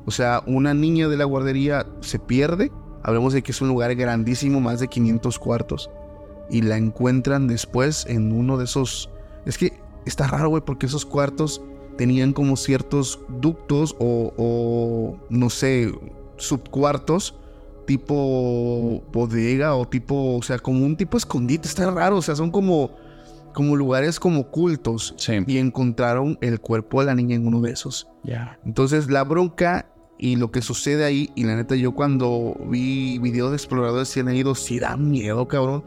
B: O sea, una niña de la guardería se pierde, hablamos de que es un lugar grandísimo, más de 500 cuartos, y la encuentran después en uno de esos... Es que está raro, güey, porque esos cuartos tenían como ciertos ductos o, o, no sé, subcuartos tipo bodega o tipo, o sea, como un tipo escondite, está raro, o sea, son como, como lugares como ocultos
A: Sí.
B: y encontraron el cuerpo de la niña en uno de esos.
A: Ya.
B: Entonces la bronca y lo que sucede ahí, y la neta yo cuando vi videos de exploradores que han ido, sí da miedo, cabrón,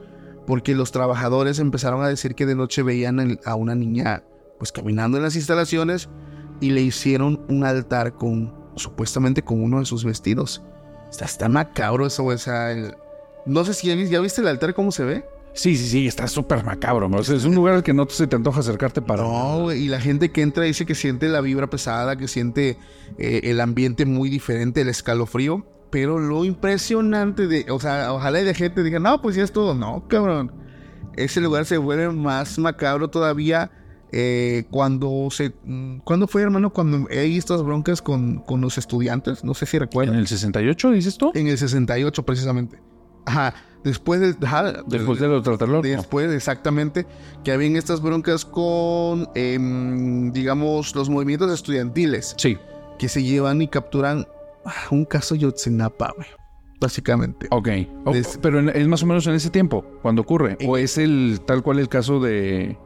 B: porque los trabajadores empezaron a decir que de noche veían el- a una niña pues caminando en las instalaciones y le hicieron un altar con, supuestamente con uno de sus vestidos. Está, está macabro eso, o sea, el- no sé si ya, vis- ya viste el altar cómo se ve.
A: Sí, sí, sí, está súper macabro. ¿no? O sea, es un lugar al que no se te antoja acercarte para.
B: No, y la gente que entra dice que siente la vibra pesada, que siente eh, el ambiente muy diferente, el escalofrío. Pero lo impresionante de, o sea, ojalá y la gente diga, no, pues ya es todo. No, cabrón. Ese lugar se vuelve más macabro todavía eh, cuando se... mm, ¿Cuándo fue, hermano? Cuando hay estas broncas con, con los estudiantes. No sé si
A: ¿En
B: recuerdan.
A: el 68 dices tú?
B: En el 68, precisamente. Ajá. Después ajá,
A: Después de lo tratarlo.
B: Después, exactamente, que habían estas broncas con, em, digamos, los movimientos estudiantiles
A: Sí.
B: que se llevan y capturan un caso Yotzinapa, güey, básicamente.
A: Ok. O-
B: Des-
A: pero en- es más o menos en ese tiempo, cuando ocurre. O es el tal cual el caso de,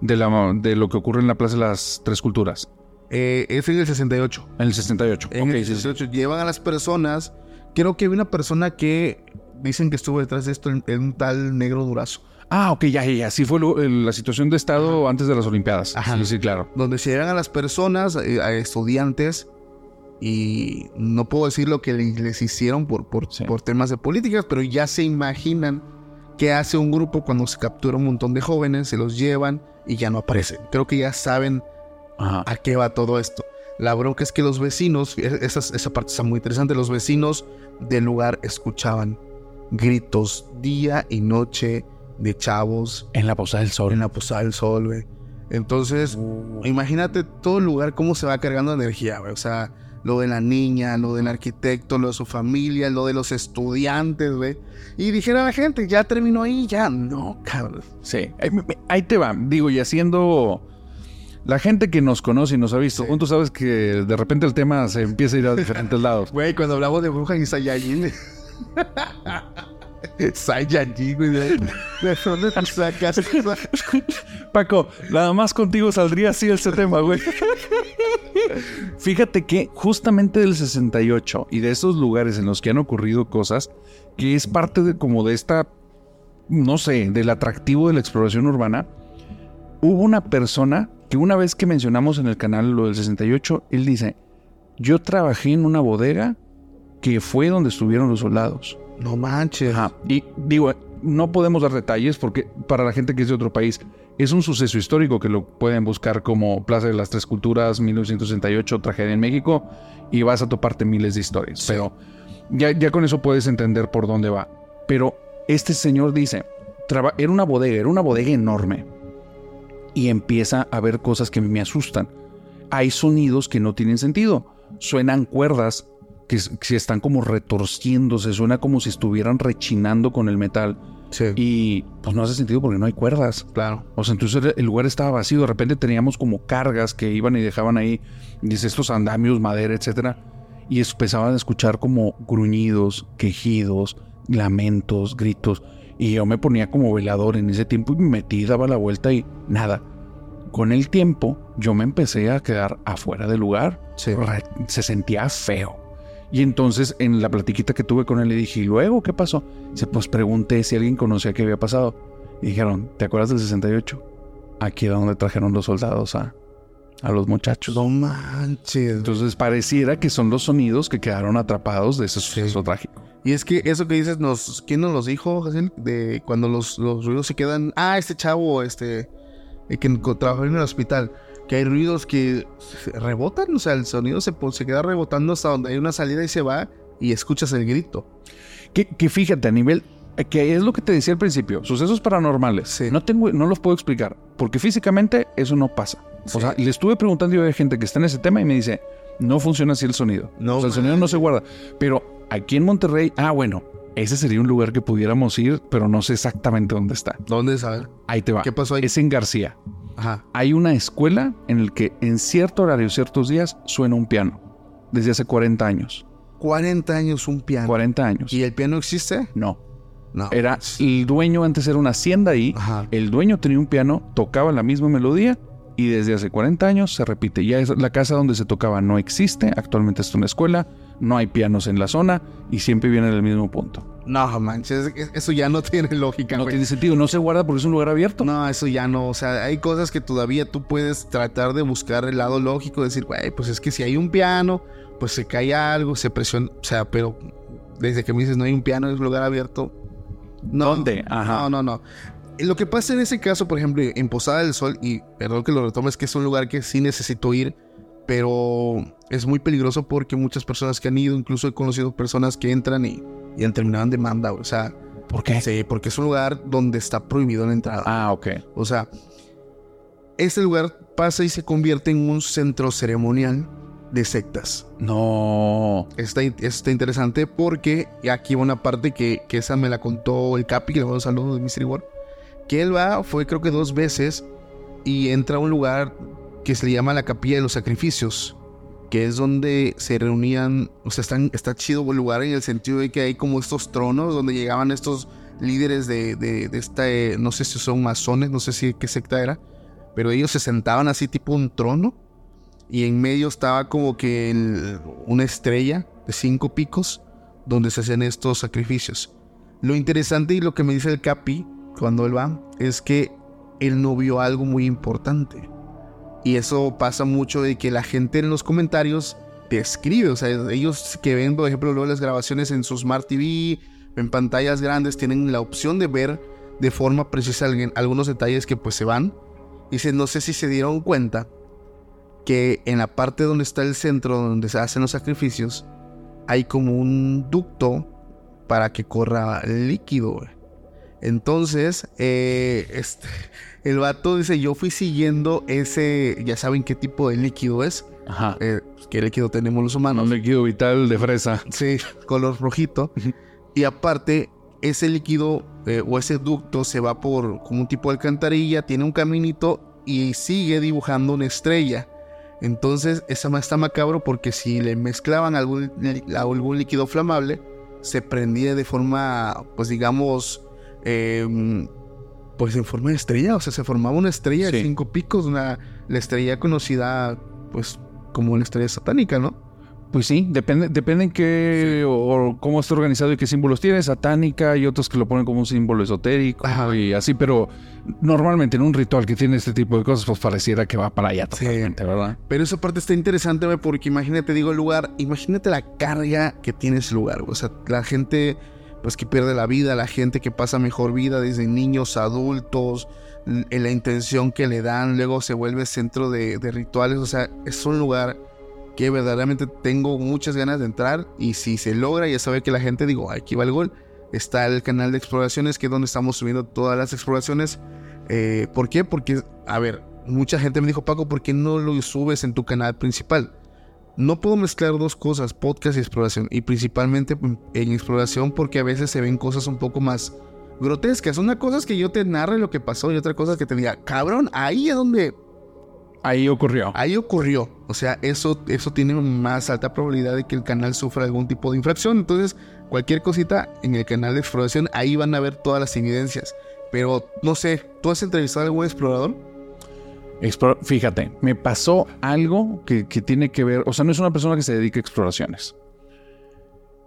A: de, la, de lo que ocurre en la Plaza de las Tres Culturas.
B: Eh, es en el 68.
A: En el 68.
B: En
A: ok,
B: el
A: sí, sí.
B: 68 llevan a las personas. Creo que había una persona que dicen que estuvo detrás de esto, en, en un tal negro durazo.
A: Ah, ok, ya, ya, ya. Sí fue lo- el- la situación de Estado antes de las Olimpiadas.
B: Ajá.
A: Sí, sí, claro.
B: donde se llevan a las personas, eh, a estudiantes, y no puedo decir lo que le- les hicieron por, por,
A: Sí.
B: por temas de políticas, pero ya se imaginan qué hace un grupo cuando se captura un montón de jóvenes, se los llevan y ya no aparecen. Creo que ya saben
A: Ajá.
B: a qué va todo esto. La bronca es que los vecinos, e- esa, esa parte está muy interesante, los vecinos del lugar escuchaban gritos día y noche de chavos
A: En la Posada del Sol.
B: en la Posada del Sol, güey. Entonces, imagínate todo el lugar cómo se va cargando energía, güey. O sea, lo de la niña, lo del arquitecto, lo de su familia, lo de los estudiantes, güey. Y dijera la gente, ya terminó ahí, ya. No, cabrón.
A: Sí. Ahí, te va. Digo, y haciendo. La gente que nos conoce y nos ha visto,
B: Sí.
A: tú sabes que de repente el tema se empieza a ir a diferentes lados.
B: Güey, cuando hablamos de brujas y Saiyajin. Saiyajin, güey. ¿De de dónde sacas?
A: Paco, nada más contigo saldría así ese tema, güey. Fíjate que justamente del 68 y de esos lugares en los que han ocurrido cosas, que es parte de como de esta, no sé, del atractivo de la exploración urbana, hubo una persona que una vez que mencionamos en el canal lo del 68, él dice, yo trabajé en una bodega que fue donde estuvieron los soldados.
B: No manches.
A: Ajá. Y digo, no podemos dar detalles porque para la gente que es de otro país es un suceso histórico que lo pueden buscar como Plaza de las Tres Culturas, 1968, tragedia en México, y vas a toparte miles de historias.
B: Sí.
A: Pero ya, ya con eso puedes entender por dónde va. Pero este señor dice, era una bodega, era una bodega enorme. Y empieza a ver cosas que me asustan. Hay sonidos que no tienen sentido. Suenan cuerdas que, s- que están como retorciéndose, suena como si estuvieran rechinando con el metal.
B: Sí.
A: Y pues no hace sentido porque no hay cuerdas.
B: claro.
A: O sea, entonces el- lugar estaba vacío. De repente teníamos como cargas que iban y dejaban ahí, dice, estos andamios, madera, etcétera. Y empezaban a escuchar como gruñidos, quejidos, lamentos, gritos. Y yo me ponía como velador en ese tiempo y me metí, daba la vuelta y nada. Con el tiempo, yo me empecé a quedar afuera del lugar.
B: Sí.
A: Se sentía feo. Y entonces en la platiquita que tuve con él le dije, ¿y luego qué pasó? Dice, pues pregunté si alguien conocía qué había pasado. Y dijeron, ¿te acuerdas del 68? Aquí era donde trajeron los soldados a, a los muchachos.
B: No manches.
A: Entonces pareciera que son los sonidos que quedaron atrapados de ese
B: Sí.
A: suceso trágico.
B: Y es que eso que dices, nos, ¿quién nos los dijo, Jaciel? De cuando los, los ruidos se quedan. Ah, este chavo, este. eh, que trabajó en el hospital. Que hay ruidos que rebotan. O sea, el sonido se, queda rebotando hasta donde hay una salida y se va. Y escuchas el grito.
A: Que, que fíjate, a nivel... eh, Que es lo que te decía al principio, sucesos paranormales.
B: Sí.
A: No, tengo, no los puedo explicar, porque físicamente eso no pasa.
B: Sí.
A: O sea, le estuve preguntando yo a gente que está en ese tema y me dice, no funciona así el sonido.
B: No
A: o sea, el sonido no se guarda. Pero aquí en Monterrey, ah, bueno, ese sería un lugar que pudiéramos ir, pero no sé exactamente dónde está.
B: ¿Dónde saber?
A: Ahí te va.
B: ¿Qué pasó ahí?
A: Es en García.
B: Ajá.
A: Hay una escuela en la que en cierto horario, ciertos días, suena un piano. Desde hace 40 años.
B: 40 años un piano.
A: 40 años.
B: ¿Y el piano existe?
A: No.
B: No.
A: Era el dueño, antes era una hacienda ahí.
B: Ajá.
A: El dueño tenía un piano, tocaba la misma melodía y desde hace 40 años se repite. Ya es la casa donde se tocaba no existe, actualmente es una escuela, no hay pianos en la zona y siempre viene del mismo punto.
B: No, manches. es- Eso ya no tiene lógica,
A: No
B: güey.
A: tiene sentido, no se guarda porque es un lugar abierto.
B: No, eso ya no. O sea, hay cosas que todavía tú puedes tratar de buscar el lado lógico, decir, güey, pues es que si hay un piano, pues se cae algo, se presiona. O sea, pero desde que me dices no hay un piano, es un lugar abierto. No,
A: ¿Dónde? Ajá.
B: No, no, no. Lo que pasa en ese caso, por ejemplo, en Posada del Sol, y perdón que lo retome, es que es un lugar que sí necesito ir, pero es muy peligroso porque muchas personas que han ido, incluso he conocido personas que entran y, y han terminado en demanda, o sea,
A: ¿Por qué?
B: sí, porque es un lugar donde está prohibido la entrada.
A: Ah, ok.
B: O sea, este lugar pasa y se convierte en un centro ceremonial de sectas.
A: No.
B: Está, está interesante porque aquí va una parte que, que esa me la contó el Capi, que le mando un saludo de Mystery World. Que él va, fue creo que dos veces y entra a un lugar que se le llama la Capilla de los Sacrificios, que es donde se reunían, o sea, están, está chido el lugar en el sentido de que hay como estos tronos donde llegaban estos líderes de, de, de esta, eh, no sé si son masones, no sé si qué secta era, pero ellos se sentaban así tipo un trono y en medio estaba como que una estrella de cinco picos donde se hacían estos sacrificios. Lo interesante y lo que me dice el Capi cuando él va es que él no vio algo muy importante. Y eso pasa mucho de que la gente en los comentarios te escribe. O sea, ellos que ven, por ejemplo, luego las grabaciones en su Smart TV, en pantallas grandes, tienen la opción de ver de forma precisa algunos detalles que pues se van. Dice, no sé si se dieron cuenta que en la parte donde está el centro donde se hacen los sacrificios, hay como un ducto para que corra líquido. Entonces, eh, este, el vato dice, yo fui siguiendo ese, ya saben qué tipo de líquido es,
A: Ajá.
B: eh, qué líquido tenemos los humanos.
A: Un líquido vital de fresa.
B: Sí, color rojito. y aparte, ese líquido eh, o ese ducto se va por como un tipo de alcantarilla, tiene un caminito y sigue dibujando una estrella. Entonces, esa está macabro porque si le mezclaban algún, algún líquido flamable, se prendía de forma, pues digamos, eh, pues en forma de estrella. O sea, se formaba una estrella de
A: Sí.
B: cinco picos, una, la estrella conocida, pues, como la estrella satánica, ¿no?
A: Pues sí, depende, depende en qué o, o cómo está organizado y qué símbolos tiene, satánica y otros que lo ponen como un símbolo esotérico
B: Ajá.
A: y así, pero normalmente en un ritual que tiene este tipo de cosas, pues pareciera que va para allá
B: Sí.
A: totalmente, ¿verdad?
B: Pero esa parte está interesante, porque imagínate, digo, el lugar, imagínate la carga que tiene ese lugar. O sea, la gente, pues, que pierde la vida, la gente que pasa mejor vida, desde niños, adultos, en la intención que le dan, luego se vuelve centro de, de rituales. O sea, es un lugar que verdaderamente tengo muchas ganas de entrar y si se logra, ya sabe que la gente, digo, aquí va el gol. Está el canal de exploraciones, que es donde estamos subiendo todas las exploraciones. Eh, ¿Por qué? Porque, a ver, mucha gente me dijo, Paco, ¿por qué no lo subes en tu canal principal? No puedo mezclar dos cosas, podcast y exploración. Y principalmente en exploración porque a veces se ven cosas un poco más grotescas. Una cosa es que yo te narre lo que pasó y otra cosa es que te diga, cabrón, ahí es donde...
A: Ahí ocurrió.
B: Ahí ocurrió. O sea, eso, eso tiene más alta probabilidad de que el canal sufra algún tipo de infracción. Entonces, cualquier cosita en el canal de exploración, ahí van a ver todas las evidencias. Pero, no sé, ¿tú has entrevistado a algún explorador?
A: Fíjate, me pasó algo que, tiene que ver, o sea, no es una persona que se dedica a exploraciones.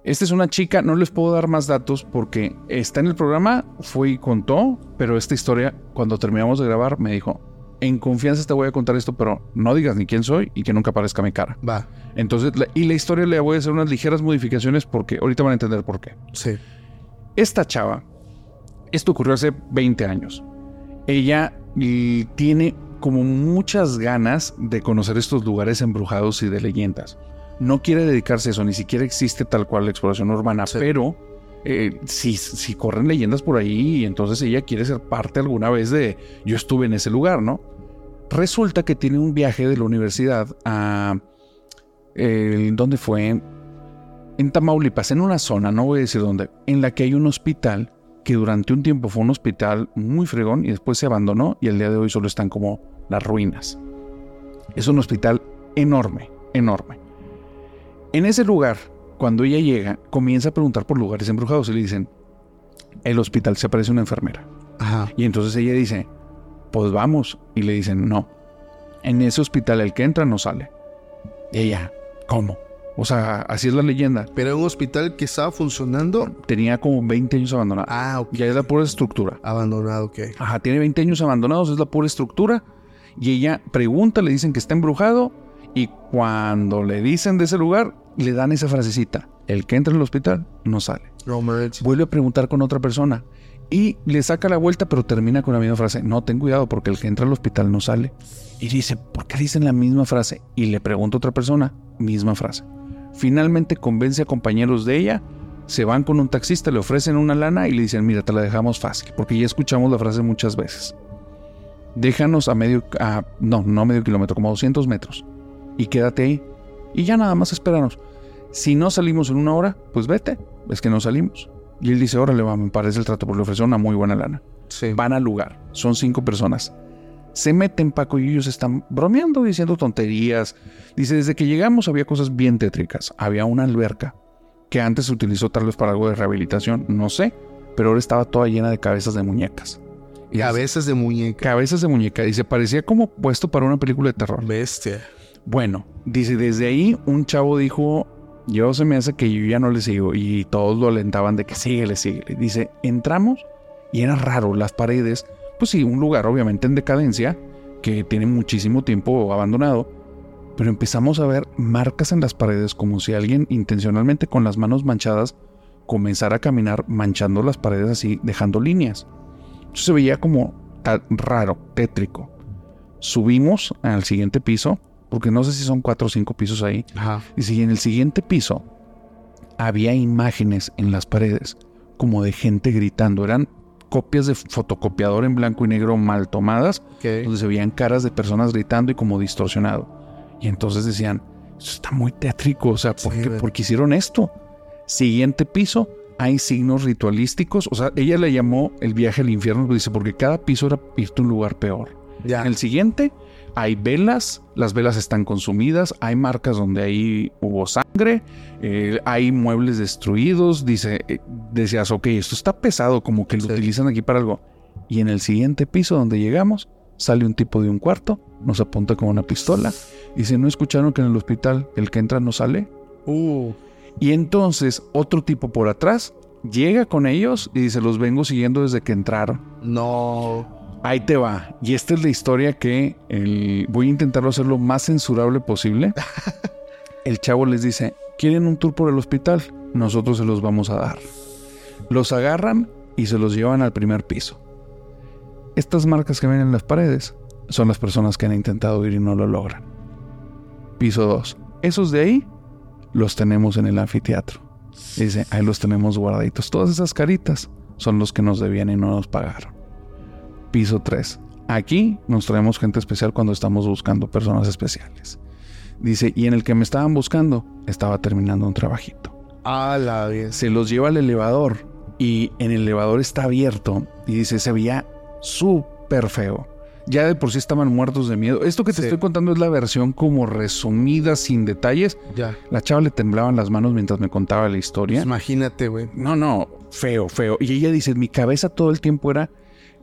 A: Esta es una chica, no les puedo dar más datos porque está en el programa, fue y contó, pero esta historia, cuando terminamos de grabar, me dijo, en confianza te voy a contar esto, pero no digas ni quién soy y que nunca aparezca mi cara.
B: Va.
A: Entonces, y la historia le voy a hacer unas ligeras modificaciones porque ahorita van a entender por qué.
B: Sí.
A: Esta chava, esto ocurrió hace 20 años. Ella tiene como muchas ganas de conocer estos lugares embrujados y de leyendas. No quiere dedicarse a eso, ni siquiera existe tal cual la exploración urbana, pero eh, si, si corren leyendas por ahí, entonces ella quiere ser parte alguna vez de yo estuve en ese lugar, ¿no? Resulta que tiene un viaje de la universidad a... ¿Dónde fue? En Tamaulipas, en una zona, no voy a decir dónde, en la que hay un hospital que durante un tiempo fue un hospital muy fregón y después se abandonó y el día de hoy solo están como las ruinas. Es un hospital enorme, enorme. En ese lugar, cuando ella llega, comienza a preguntar por lugares embrujados y le dicen, el hospital se aparece una enfermera. Y entonces ella dice, pues vamos. Y le dicen, no, en ese hospital el que entra no sale. Y ella, ¿cómo? O sea, así es la leyenda.
B: Pero era un hospital que estaba funcionando.
A: Tenía como 20 años abandonado.
B: Ah, ok.
A: Ya es la pura estructura.
B: Abandonado, ok.
A: Ajá, tiene 20 años abandonados, es la pura estructura y ella pregunta, le dicen que está embrujado y cuando le dicen de ese lugar, le dan esa frasecita. El que entra en el hospital no sale. Vuelve a preguntar con otra persona y le saca la vuelta, pero termina con la misma frase. No, ten cuidado porque el que entra al hospital no sale. Y dice, ¿por qué dicen la misma frase? Y le pregunta a otra persona, misma frase. Finalmente convence a compañeros de ella, se van con un taxista, le ofrecen una lana y le dicen, mira, te la dejamos fácil, porque ya escuchamos la frase muchas veces déjanos a medio, a, no, no a medio kilómetro, como a 200 metros, y quédate ahí. Y ya nada más espéranos. Si no salimos en una hora, pues vete, es que no salimos. Y él dice, órale, va, me parece el trato, porque le ofreció una muy buena lana. Van al lugar, son cinco personas. Se meten Paco y ellos están bromeando, diciendo tonterías. Dice, desde que llegamos había cosas bien tétricas. Había una alberca que antes se utilizó tal vez para algo de rehabilitación, no sé, pero ahora estaba toda llena de cabezas de muñecas.
B: Cabezas de muñeca.
A: Cabezas de muñeca. Dice, parecía como puesto para una película de terror.
B: Bestia.
A: Bueno, dice, desde ahí un chavo dijo, yo se me hace que yo ya no le sigo. Y todos lo alentaban de que síguele, síguele. Dice, entramos y era raro las paredes. Pues sí, un lugar obviamente en decadencia, que tiene muchísimo tiempo abandonado. Pero empezamos a ver marcas en las paredes como si alguien intencionalmente con las manos manchadas comenzara a caminar manchando las paredes así, dejando líneas se veía como raro, tétrico. Subimos al siguiente piso, porque no sé si son cuatro o cinco pisos ahí. Y si en el siguiente piso había imágenes en las paredes, como de gente gritando. Eran copias de fotocopiador en blanco y negro mal tomadas, donde se veían caras de personas gritando y como distorsionado. Y entonces decían, eso está muy tétrico, o sea, ¿por, qué, ¿por qué hicieron esto? Siguiente piso, hay signos ritualísticos. O sea, ella le llamó el viaje al infierno, dice, porque cada piso era irte a un lugar peor. Ya. En el siguiente hay velas, las velas están consumidas, hay marcas donde ahí hubo sangre, eh, hay muebles destruidos. Dice, eh, decías, ok, esto está pesado, como que lo utilizan aquí para algo. Y en el siguiente piso donde llegamos, sale un tipo de un cuarto, nos apunta con una pistola. Y dice, ¿no escucharon que en el hospital el que entra no sale?
B: Uh.
A: Y entonces otro tipo por atrás llega con ellos y dice, los vengo siguiendo desde que entraron.
B: No.
A: Ahí te va. Y esta es la historia que voy a intentar hacer lo más censurable posible. el chavo les dice, ¿quieren un tour por el hospital? Nosotros se los vamos a dar. Los agarran y se los llevan al primer piso. Estas marcas que ven en las paredes son las personas que han intentado ir y no lo logran. Piso 2. Esos de ahí los tenemos en el anfiteatro. Dice, ahí los tenemos guardaditos. Todas esas caritas son los que nos debían y no nos pagaron. Piso 3. Aquí nos traemos gente especial cuando estamos buscando personas especiales. Dice, y en el que me estaban buscando, estaba terminando un trabajito.
B: A la vez.
A: Se los lleva al elevador y en el elevador está abierto y dice, se veía súper feo. Ya de por sí estaban muertos de miedo. Esto que te
B: Sí.
A: estoy contando es la versión como resumida, sin detalles.
B: Ya.
A: La chava le temblaban las manos mientras me contaba la historia.
B: Pues imagínate, güey.
A: No, no, feo, feo. Y ella dice, mi cabeza todo el tiempo era,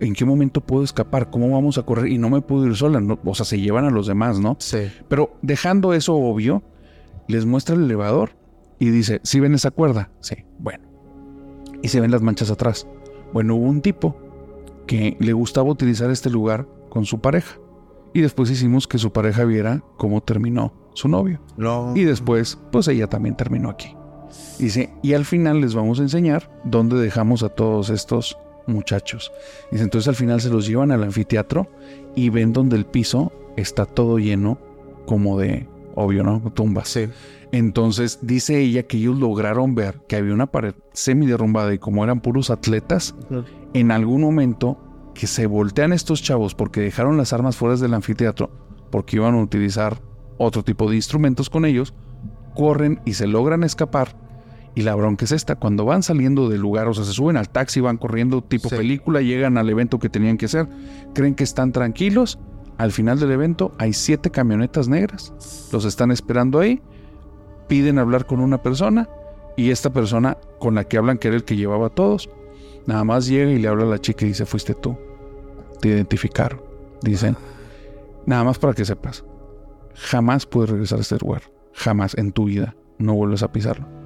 A: ¿en qué momento puedo escapar? ¿Cómo vamos a correr? Y no me puedo ir sola. no- o sea, se llevan a los demás, ¿no?
B: Sí.
A: Pero dejando eso obvio, les muestra el elevador y dice, ¿sí ven esa cuerda? Sí, bueno. Y se ven las manchas atrás. Bueno, hubo un tipo que le gustaba utilizar este lugar con su pareja. Y después hicimos que su pareja viera cómo terminó su novio.
B: No.
A: Y después, pues ella también terminó aquí. Dice, y al final les vamos a enseñar dónde dejamos a todos estos muchachos. Dice, entonces al final se los llevan al anfiteatro y ven donde el piso está todo lleno como de, obvio, ¿no? Tumbas.
B: Sí.
A: Entonces dice ella que ellos lograron ver que había una pared semi derrumbada y como eran puros atletas, en algún momento que se voltean estos chavos porque dejaron las armas fuera del anfiteatro, porque iban a utilizar otro tipo de instrumentos con ellos, corren y se logran escapar. Y la bronca es esta, cuando van saliendo del lugar, o sea, se suben al taxi, van corriendo tipo
B: Sí.
A: película, llegan al evento que tenían que hacer, creen que están tranquilos, al final del evento hay siete camionetas negras, los están esperando ahí, piden hablar con una persona y esta persona con la que hablan, que era el que llevaba a todos, nada más llega y le habla a la chica y dice, fuiste tú, te identificaron, dicen, nada más para que sepas, jamás puedes regresar a este lugar, jamás en tu vida, no vuelves a pisarlo.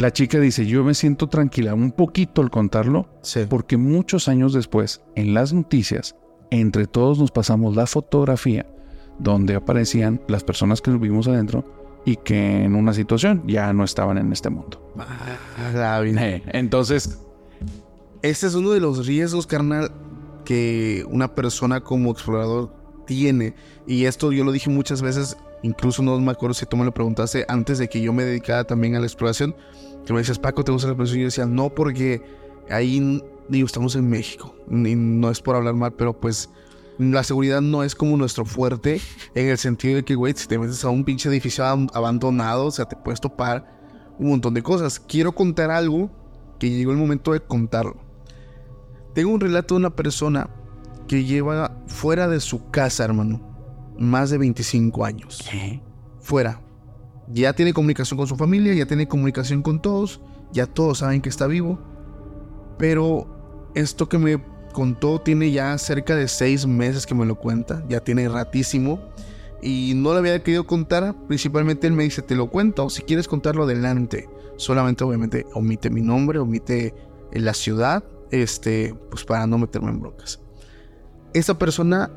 A: La chica dice, yo me siento tranquila un poquito al contarlo,
B: Sí.
A: porque muchos años después, en las noticias, entre todos nos pasamos la fotografía donde aparecían las personas que vimos adentro y que en una situación ya no estaban en este mundo.
B: A la vida.
A: Eh, Entonces,
B: Este es uno de los riesgos, carnal, que una persona como explorador tiene. Y esto yo lo dije muchas veces, incluso no me acuerdo si tú me lo preguntaste antes de que yo me dedicara también a la exploración. Que me decías, Paco, ¿te gusta la exploración? Y yo decía, no, porque ahí, digo, estamos en México. Y no es por hablar mal, pero pues la seguridad no es como nuestro fuerte. En el sentido de que, güey, si te metes a un pinche edificio ab- abandonado, o sea, te puedes topar un montón de cosas. Quiero contar algo que llegó el momento de contarlo. Tengo un relato de una persona que lleva fuera de su casa, hermano, más de 25 años. Fuera. Ya tiene comunicación con su familia, ya tiene comunicación con todos, ya todos saben que está vivo. Pero esto que me contó tiene ya cerca de seis meses que me lo cuenta, ya tiene ratísimo. Y no le había querido contar, principalmente él me dice, te lo cuento, si quieres contarlo adelante. Solamente obviamente omite mi nombre, omite eh, la ciudad, este, pues para no meterme en broncas. Esa persona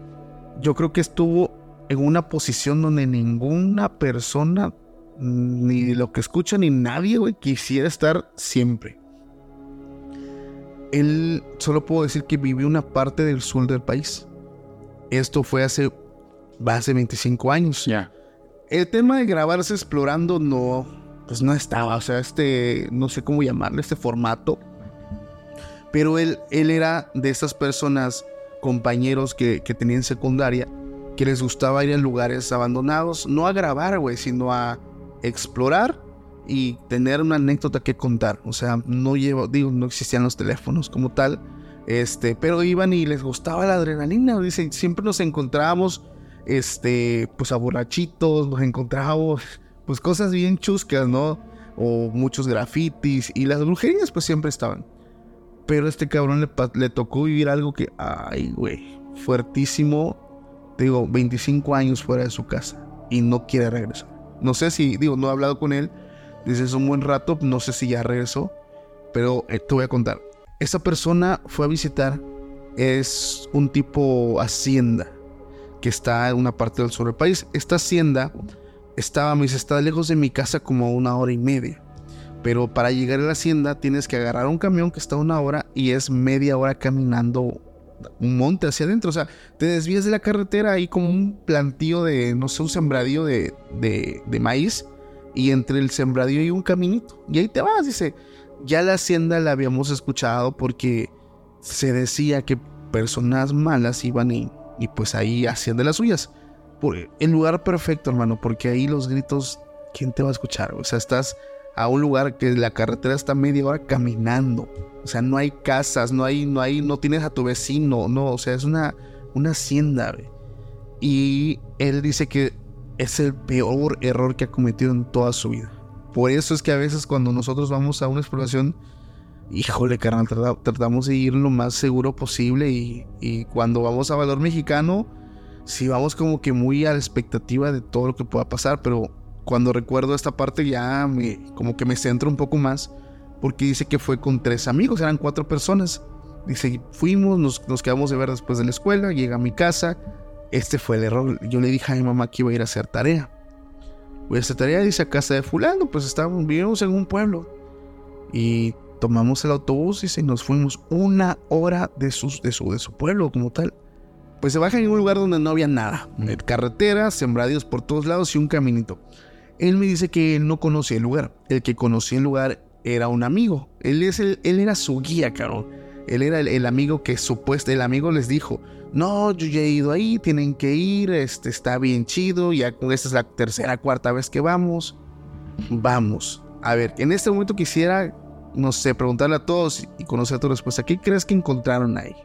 B: yo creo que estuvo en una posición donde ninguna persona, ni lo que escucha, ni nadie, güey, quisiera estar siempre. Él solo puedo decir que vivió una parte del sur del país. Esto fue hace, hace 25 años.
A: ya.
B: El tema de grabarse explorando no, pues no estaba, o sea, este, no sé cómo llamarle, este formato. Pero él, él era de esas personas, compañeros que, que tenía en secundaria, que les gustaba ir a lugares abandonados, no a grabar, güey, sino a explorar y tener una anécdota que contar. O sea, no llevo, digo, no existían los teléfonos como tal, este, pero iban y les gustaba la adrenalina. Dicen, siempre nos encontrábamos, este, pues a borrachitos, nos encontrábamos, pues cosas bien chuscas, ¿no? O muchos grafitis y las brujerías, pues siempre estaban. Pero a este cabrón le, le tocó vivir algo que, ay, güey, fuertísimo. Digo, 25 años fuera de su casa y no quiere regresar. No sé si, digo, no he hablado con él desde hace un buen rato, no sé si ya regresó, pero eh, te voy a contar. Esa persona fue a visitar, es un tipo hacienda que está en una parte del sur del país. Esta hacienda estaba, me dice, está lejos de mi casa como una hora y media. Pero para llegar a la hacienda tienes que agarrar un camión que está a una hora y es media hora caminando un monte hacia adentro. O sea, te desvías de la carretera ahí como un plantío de, no sé, un sembradío de, de, maíz. Y entre el sembradío hay un caminito. Y ahí te vas, dice. Ya la hacienda la habíamos escuchado porque se decía que personas malas iban y, y pues ahí hacían de las suyas. el lugar perfecto, hermano, porque ahí los gritos, ¿quién te va a escuchar? O sea, estás a un lugar que la carretera está media hora caminando. O sea, no hay casas, no hay, no hay, no tienes a tu vecino, no, o sea, es una, una hacienda. Y él dice que es el peor error que ha cometido en toda su vida. Por eso es que a veces cuando nosotros vamos a una exploración, híjole, carnal, tratamos de ir lo más seguro posible y, y cuando vamos a Valor Mexicano, sí vamos como que muy a la expectativa de todo lo que pueda pasar, pero cuando recuerdo esta parte ya me, como que me centro un poco más porque dice que fue con tres amigos, eran cuatro personas. Dice, fuimos, nos, nos quedamos de ver después de la escuela, llega a mi casa. Este fue el error. Yo le dije a mi mamá que iba a ir a hacer tarea. Voy a hacer tarea, dice a casa de fulano, pues estábamos, vivimos en un pueblo. Y tomamos el autobús y nos fuimos una hora de, sus, de, su, de su pueblo como tal. Pues se baja en un lugar donde no había nada. Carretera, sembradíos por todos lados y un caminito. Él me dice que él no conocía el lugar. El que conocía el lugar era un amigo. Él, es el, él era su guía, cabrón. Él era el, amigo que supuesto, el amigo les dijo, no, yo ya he ido ahí, tienen que ir, este está bien chido, ya esta es la tercera, cuarta vez que vamos. Vamos. A ver, en este momento quisiera, no sé, preguntarle a todos y conocer tu respuesta. ¿Qué crees que encontraron ahí?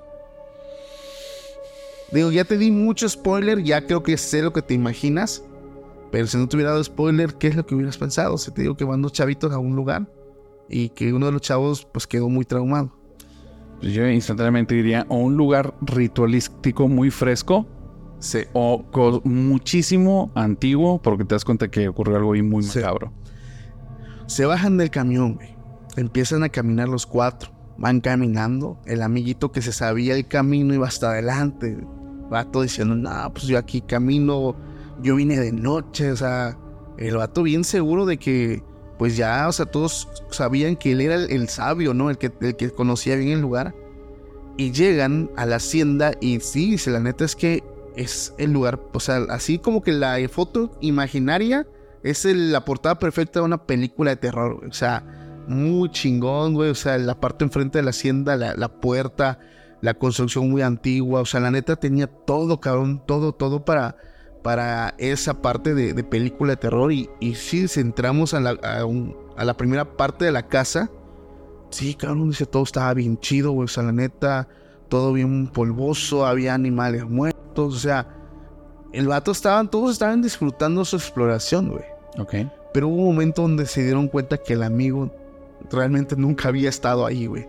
B: Digo, ya te di mucho spoiler, ya creo que sé lo que te imaginas. Pero si no te hubiera dado spoiler, ¿qué es lo que hubieras pensado? Si te digo que van dos chavitos a un lugar y que uno de los chavos pues quedó muy traumado.
A: Pues yo instantáneamente diría o un lugar ritualístico muy fresco
B: sí.
A: o muchísimo antiguo porque te das cuenta que ocurrió algo ahí muy macabro.
B: Se bajan del camión, Empiezan a caminar los cuatro. Van caminando. El amiguito que se sabía el camino iba hasta adelante. Va todo diciendo, no, pues yo aquí camino yo vine de noche, o sea, el vato bien seguro de que, pues ya, o sea, todos sabían que él era el, sabio, ¿no? El que, el que conocía bien el lugar. Y llegan a la hacienda y sí, la neta es que es el lugar, o sea, así como que la foto imaginaria es la portada perfecta de una película de terror, o sea, muy chingón, güey, o sea, la parte enfrente de la hacienda, la, la puerta, la construcción muy antigua, o sea, la neta tenía todo, cabrón, todo, todo para para esa parte de, película de terror. Y, y si entramos a la, a, la, primera parte de la casa, sí, cabrón, dice, todo estaba bien chido, güey. O sea, la neta, todo bien polvoso, había animales muertos, o sea, el vato estaban, todos estaban disfrutando su exploración, güey.
A: Ok.
B: Pero hubo un momento donde se dieron cuenta que el amigo realmente nunca había estado ahí, güey.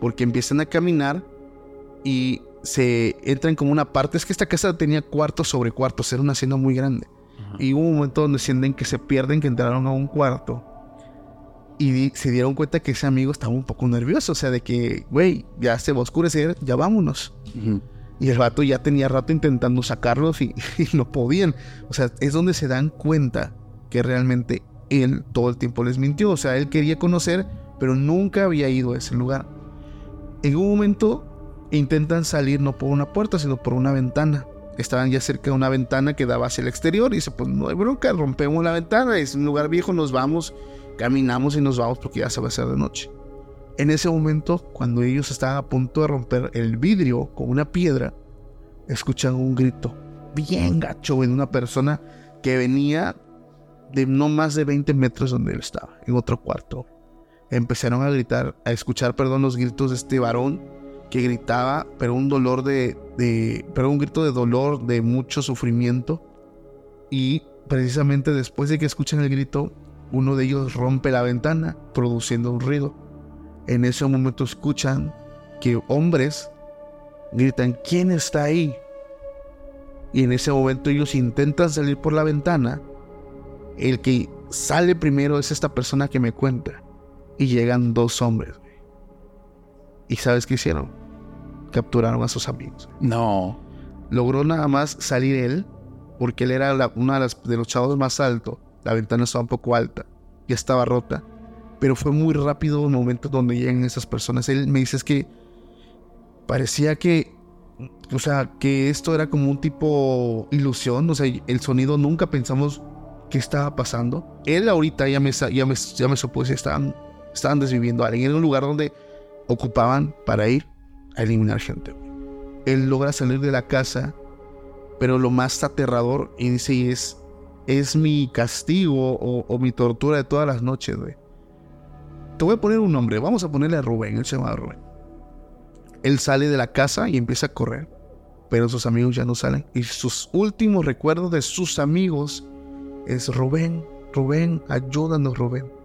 B: Porque empiezan a caminar y se entran como una parte. Es que esta casa tenía cuartos sobre cuartos, era una hacienda muy grande. Y hubo un momento donde sienten que se pierden, que entraron a un cuarto. Y se dieron cuenta que ese amigo estaba un poco nervioso. O sea, de que, güey, ya se va a oscurecer, ya vámonos. Y el vato ya tenía rato intentando sacarlos y, y, no podían. O sea, es donde se dan cuenta que realmente él todo el tiempo les mintió. O sea, él quería conocer, pero nunca había ido a ese lugar. En un momento intentan salir no por una puerta, sino por una ventana. Estaban ya cerca de una ventana que daba hacia el exterior y dice, pues no hay bronca, rompemos la ventana, es un lugar viejo, nos vamos, caminamos y nos vamos porque ya se va a hacer de noche. En ese momento, cuando ellos estaban a punto de romper el vidrio con una piedra, escuchan un grito bien gacho de una persona que venía de no más de 20 metros donde él estaba, en otro cuarto. Empezaron a gritar, a escuchar, perdón, los gritos de este varón que gritaba, pero un dolor de, pero un grito de dolor, de mucho sufrimiento. Y precisamente después de que escuchan el grito, uno de ellos rompe la ventana, produciendo un ruido. En ese momento escuchan que hombres gritan, ¿quién está ahí? Y en ese momento ellos intentan salir por la ventana. El que sale primero es esta persona que me cuenta. Y llegan dos hombres. ¿Y sabes qué hicieron? Capturaron a sus amigos.
A: No.
B: Logró nada más salir él, porque él era uno de, de los chavos más altos. La ventana estaba un poco alta, ya estaba rota. Pero fue muy rápido el momento donde llegan esas personas. Él me dice es que parecía que, o sea, que esto era como un tipo ilusión. O sea, el sonido nunca pensamos qué estaba pasando. Él ahorita ya me, ya me, ya me supo si estaban, estaban desviviendo a alguien en un lugar donde ocupaban para ir a eliminar gente. Él logra salir de la casa Pero lo más aterrador, y dice, es, es mi castigo o, mi tortura de todas las noches. Te voy a poner un nombre, vamos a ponerle a Rubén, él se llama Rubén. Él sale de la casa y empieza a correr, pero sus amigos ya no salen. Y sus últimos recuerdos de sus amigos es Rubén, Rubén, ayúdanos Rubén.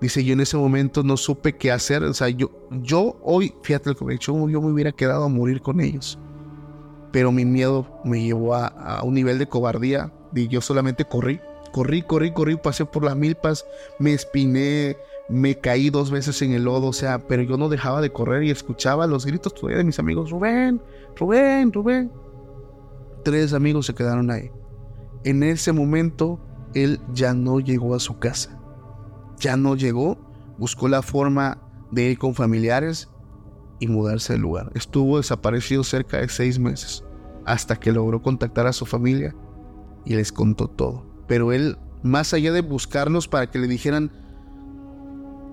B: Dice, yo en ese momento no supe qué hacer. O sea, yo, yo hoy, fíjate que dicho, yo me hubiera quedado a morir con ellos. Pero mi miedo me llevó a, a un nivel de cobardía y yo solamente corrí. Corrí, corrí, corrí, pasé por las milpas, me espiné, me caí dos veces en el lodo, o sea, pero yo no dejaba de correr y escuchaba los gritos todavía de mis amigos, Rubén, Rubén, Rubén. Tres amigos se quedaron ahí. En ese momento, él ya no llegó a su casa ya no llegó, buscó la forma de ir con familiares y mudarse del lugar. Estuvo desaparecido cerca de seis meses hasta que logró contactar a su familia y les contó todo. Pero él, más allá de buscarlos para que le dijeran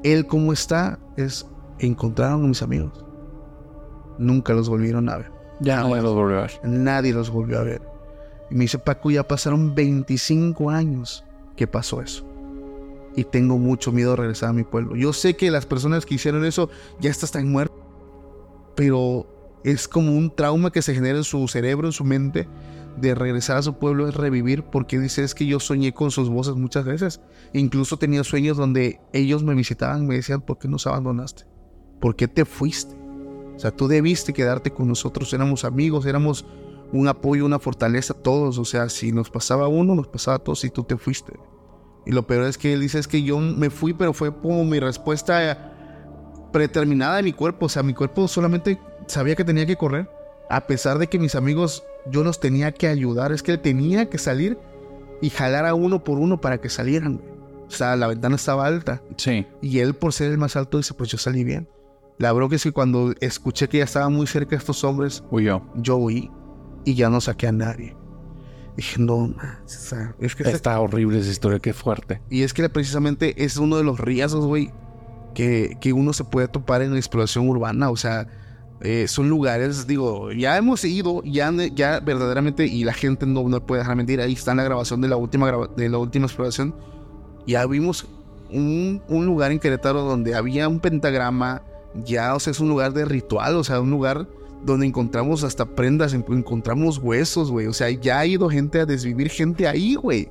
B: él cómo está, es encontraron a mis amigos. Nunca los volvieron a ver.
A: Ya nadie los volvió a ver.
B: Nadie los volvió a ver. Y me dice, Paco, ya pasaron 25 años que pasó eso y tengo mucho miedo de regresar a mi pueblo. Yo sé que las personas que hicieron eso ya están muertas, pero es como un trauma que se genera en su cerebro, en su mente, de regresar a su pueblo, es revivir, porque dice es que yo soñé con sus voces muchas veces. Incluso tenía sueños donde ellos me visitaban, me decían, ¿por qué nos abandonaste? ¿Por qué te fuiste? O sea, tú debiste quedarte con nosotros, éramos amigos, éramos un apoyo, una fortaleza todos. O sea, si nos pasaba uno, nos pasaba a todos y tú te fuiste. Y lo peor es que él dice es que yo me fui, pero fue como mi respuesta predeterminada de mi cuerpo. O sea, mi cuerpo solamente sabía que tenía que correr. A pesar de que mis amigos, yo los tenía que ayudar. Es que él tenía que salir y jalar a uno por uno para que salieran. O sea, la ventana estaba alta.
A: Sí.
B: Y él, por ser el más alto, dice, pues yo salí bien. La que es que cuando escuché que ya estaban muy cerca estos hombres,
A: Huyó.
B: yo huí y ya no saqué a nadie. Dije, no, es que
A: está horrible esa historia, qué fuerte.
B: Y es que precisamente es uno de los riesgos, güey, que, que uno se puede topar en la exploración urbana. O sea, eh, son lugares, digo, ya hemos ido, ya, ya verdaderamente, y la gente no, no puede dejar mentir, ahí está en la grabación de la última, de la última exploración. Ya vimos un, un lugar en Querétaro donde había un pentagrama, ya, o sea, es un lugar de ritual, o sea, un lugar donde encontramos hasta prendas, encontramos huesos, güey. O sea, ya ha ido gente a desvivir gente ahí, güey.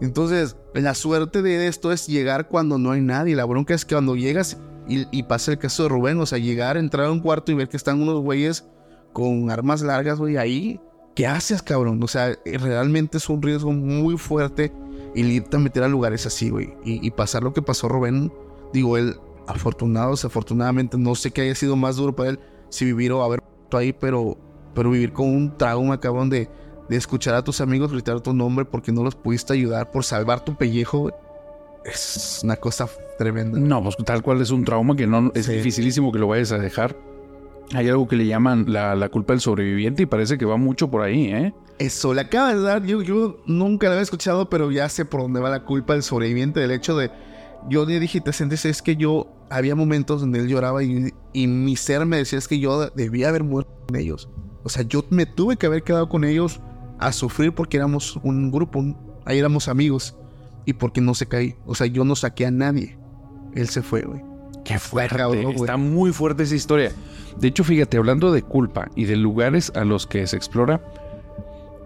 B: Entonces, la suerte de esto es llegar cuando no hay nadie. La bronca es que cuando llegas y, pasa el caso de Rubén, o sea, llegar, entrar a un cuarto y ver que están unos güeyes con armas largas, güey, ahí. ¿Qué haces, cabrón? O sea, realmente es un riesgo muy fuerte y irte a meter a lugares así, güey. Y, y pasar lo que pasó Rubén, digo, él, afortunado, desafortunadamente, no sé qué haya sido más duro para él, si vivir o haber ahí, pero, pero vivir con un trauma, cabrón, de, de escuchar a tus amigos gritar tu nombre porque no los pudiste ayudar por salvar tu pellejo, es una cosa tremenda.
A: No, pues tal cual es un trauma que no es dificilísimo que lo vayas a dejar. Hay algo que le llaman la, culpa del sobreviviente y parece que va mucho por ahí, ¿eh?
B: Eso, le acaba de dar, yo, yo nunca lo había escuchado, pero ya sé por dónde va la culpa del sobreviviente, del hecho de, yo le dije, te sientes, es que yo había momentos donde él lloraba y, mi ser me decía es que yo debía haber muerto con ellos. O sea, yo me tuve que haber quedado con ellos a sufrir porque éramos un grupo, ahí éramos amigos y porque no se caí. O sea, yo no saqué a nadie. Él se fue, güey.
A: Qué fuerte. Está muy fuerte esa historia. De hecho, fíjate, hablando de culpa y de lugares a los que se explora,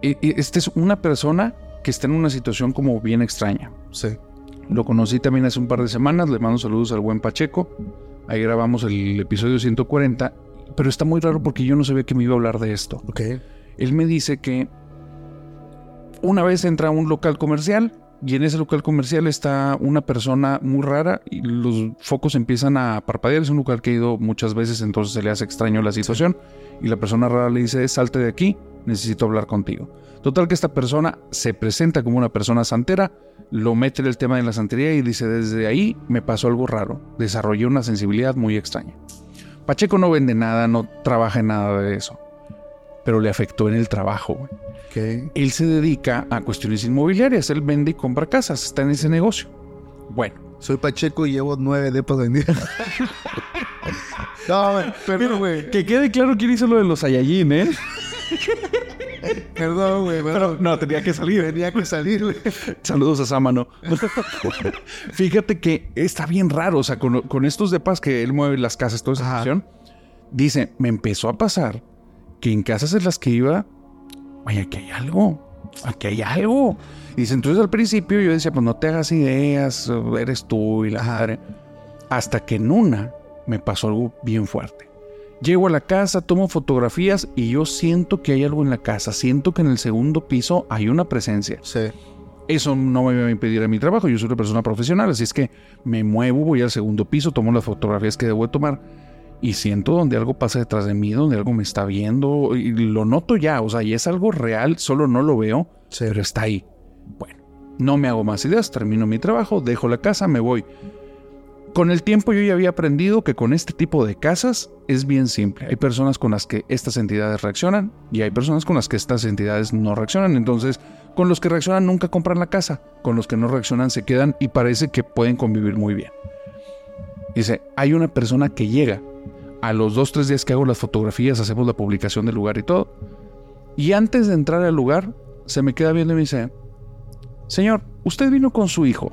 A: e, e, esta es una persona que está en una situación como bien extraña.
B: Sí.
A: Lo conocí también hace un par de semanas, le mando saludos al buen Pacheco. Ahí grabamos el episodio 140, pero está muy raro porque yo no sabía que me iba a hablar de esto.
B: Ok.
A: Él me dice que una vez entra a un local comercial y en ese local comercial está una persona muy rara y los focos empiezan a parpadear. Es un lugar que he ido muchas veces, entonces se le hace extraño la situación. Y la persona rara le dice, salte de aquí, necesito hablar contigo. Total que esta persona se presenta como una persona santera, lo mete en el tema de la santería y dice, desde ahí me pasó algo raro, desarrollé una sensibilidad muy extraña. Pacheco no vende nada, no trabaja en nada de eso, pero le afectó en el trabajo. Él se dedica a cuestiones inmobiliarias, él vende y compra casas, está en ese negocio. Bueno.
B: Soy Pacheco y llevo nueve depas vendidas.
A: no, pero, güey. Que quede claro quién hizo lo de los Saiyajin, ¿eh?
B: Perdón, güey.
A: Pero no, tenía que salir.
B: Tenía que salir, güey.
A: Saludos a Sámano. Fíjate que está bien raro. O sea, con, con estos depas que él mueve las casas, toda esa cuestión, dice, me empezó a pasar que en casas en las que iba, oye, aquí hay algo. Aquí hay algo. Y dice, entonces al principio yo decía, pues no te hagas ideas, eres tú y la madre. Hasta que en una me pasó algo bien fuerte. Llego a la casa, tomo fotografías y yo siento que hay algo en la casa. Siento que en el segundo piso hay una presencia.
B: Sí.
A: Eso no me va a impedir a mi trabajo. Yo soy una persona profesional, así es que me muevo, voy al segundo piso, tomo las fotografías que debo de tomar y siento donde algo pasa detrás de mí, donde algo me está viendo y lo noto ya. O sea, y es algo real, solo no lo veo,
B: Sí.
A: pero está ahí. Bueno, no me hago más ideas, termino mi trabajo, dejo la casa, me voy. Con el tiempo yo ya había aprendido que con este tipo de casas es bien simple. Hay personas con las que estas entidades reaccionan y hay personas con las que estas entidades no reaccionan. Entonces, con los que reaccionan nunca compran la casa, con los que no reaccionan se quedan y parece que pueden convivir muy bien. Dice, hay una persona que llega a los dos, tres días que hago las fotografías, hacemos la publicación del lugar y todo. Y antes de entrar al lugar, se me queda viendo y me dice, Señor, usted vino con su hijo.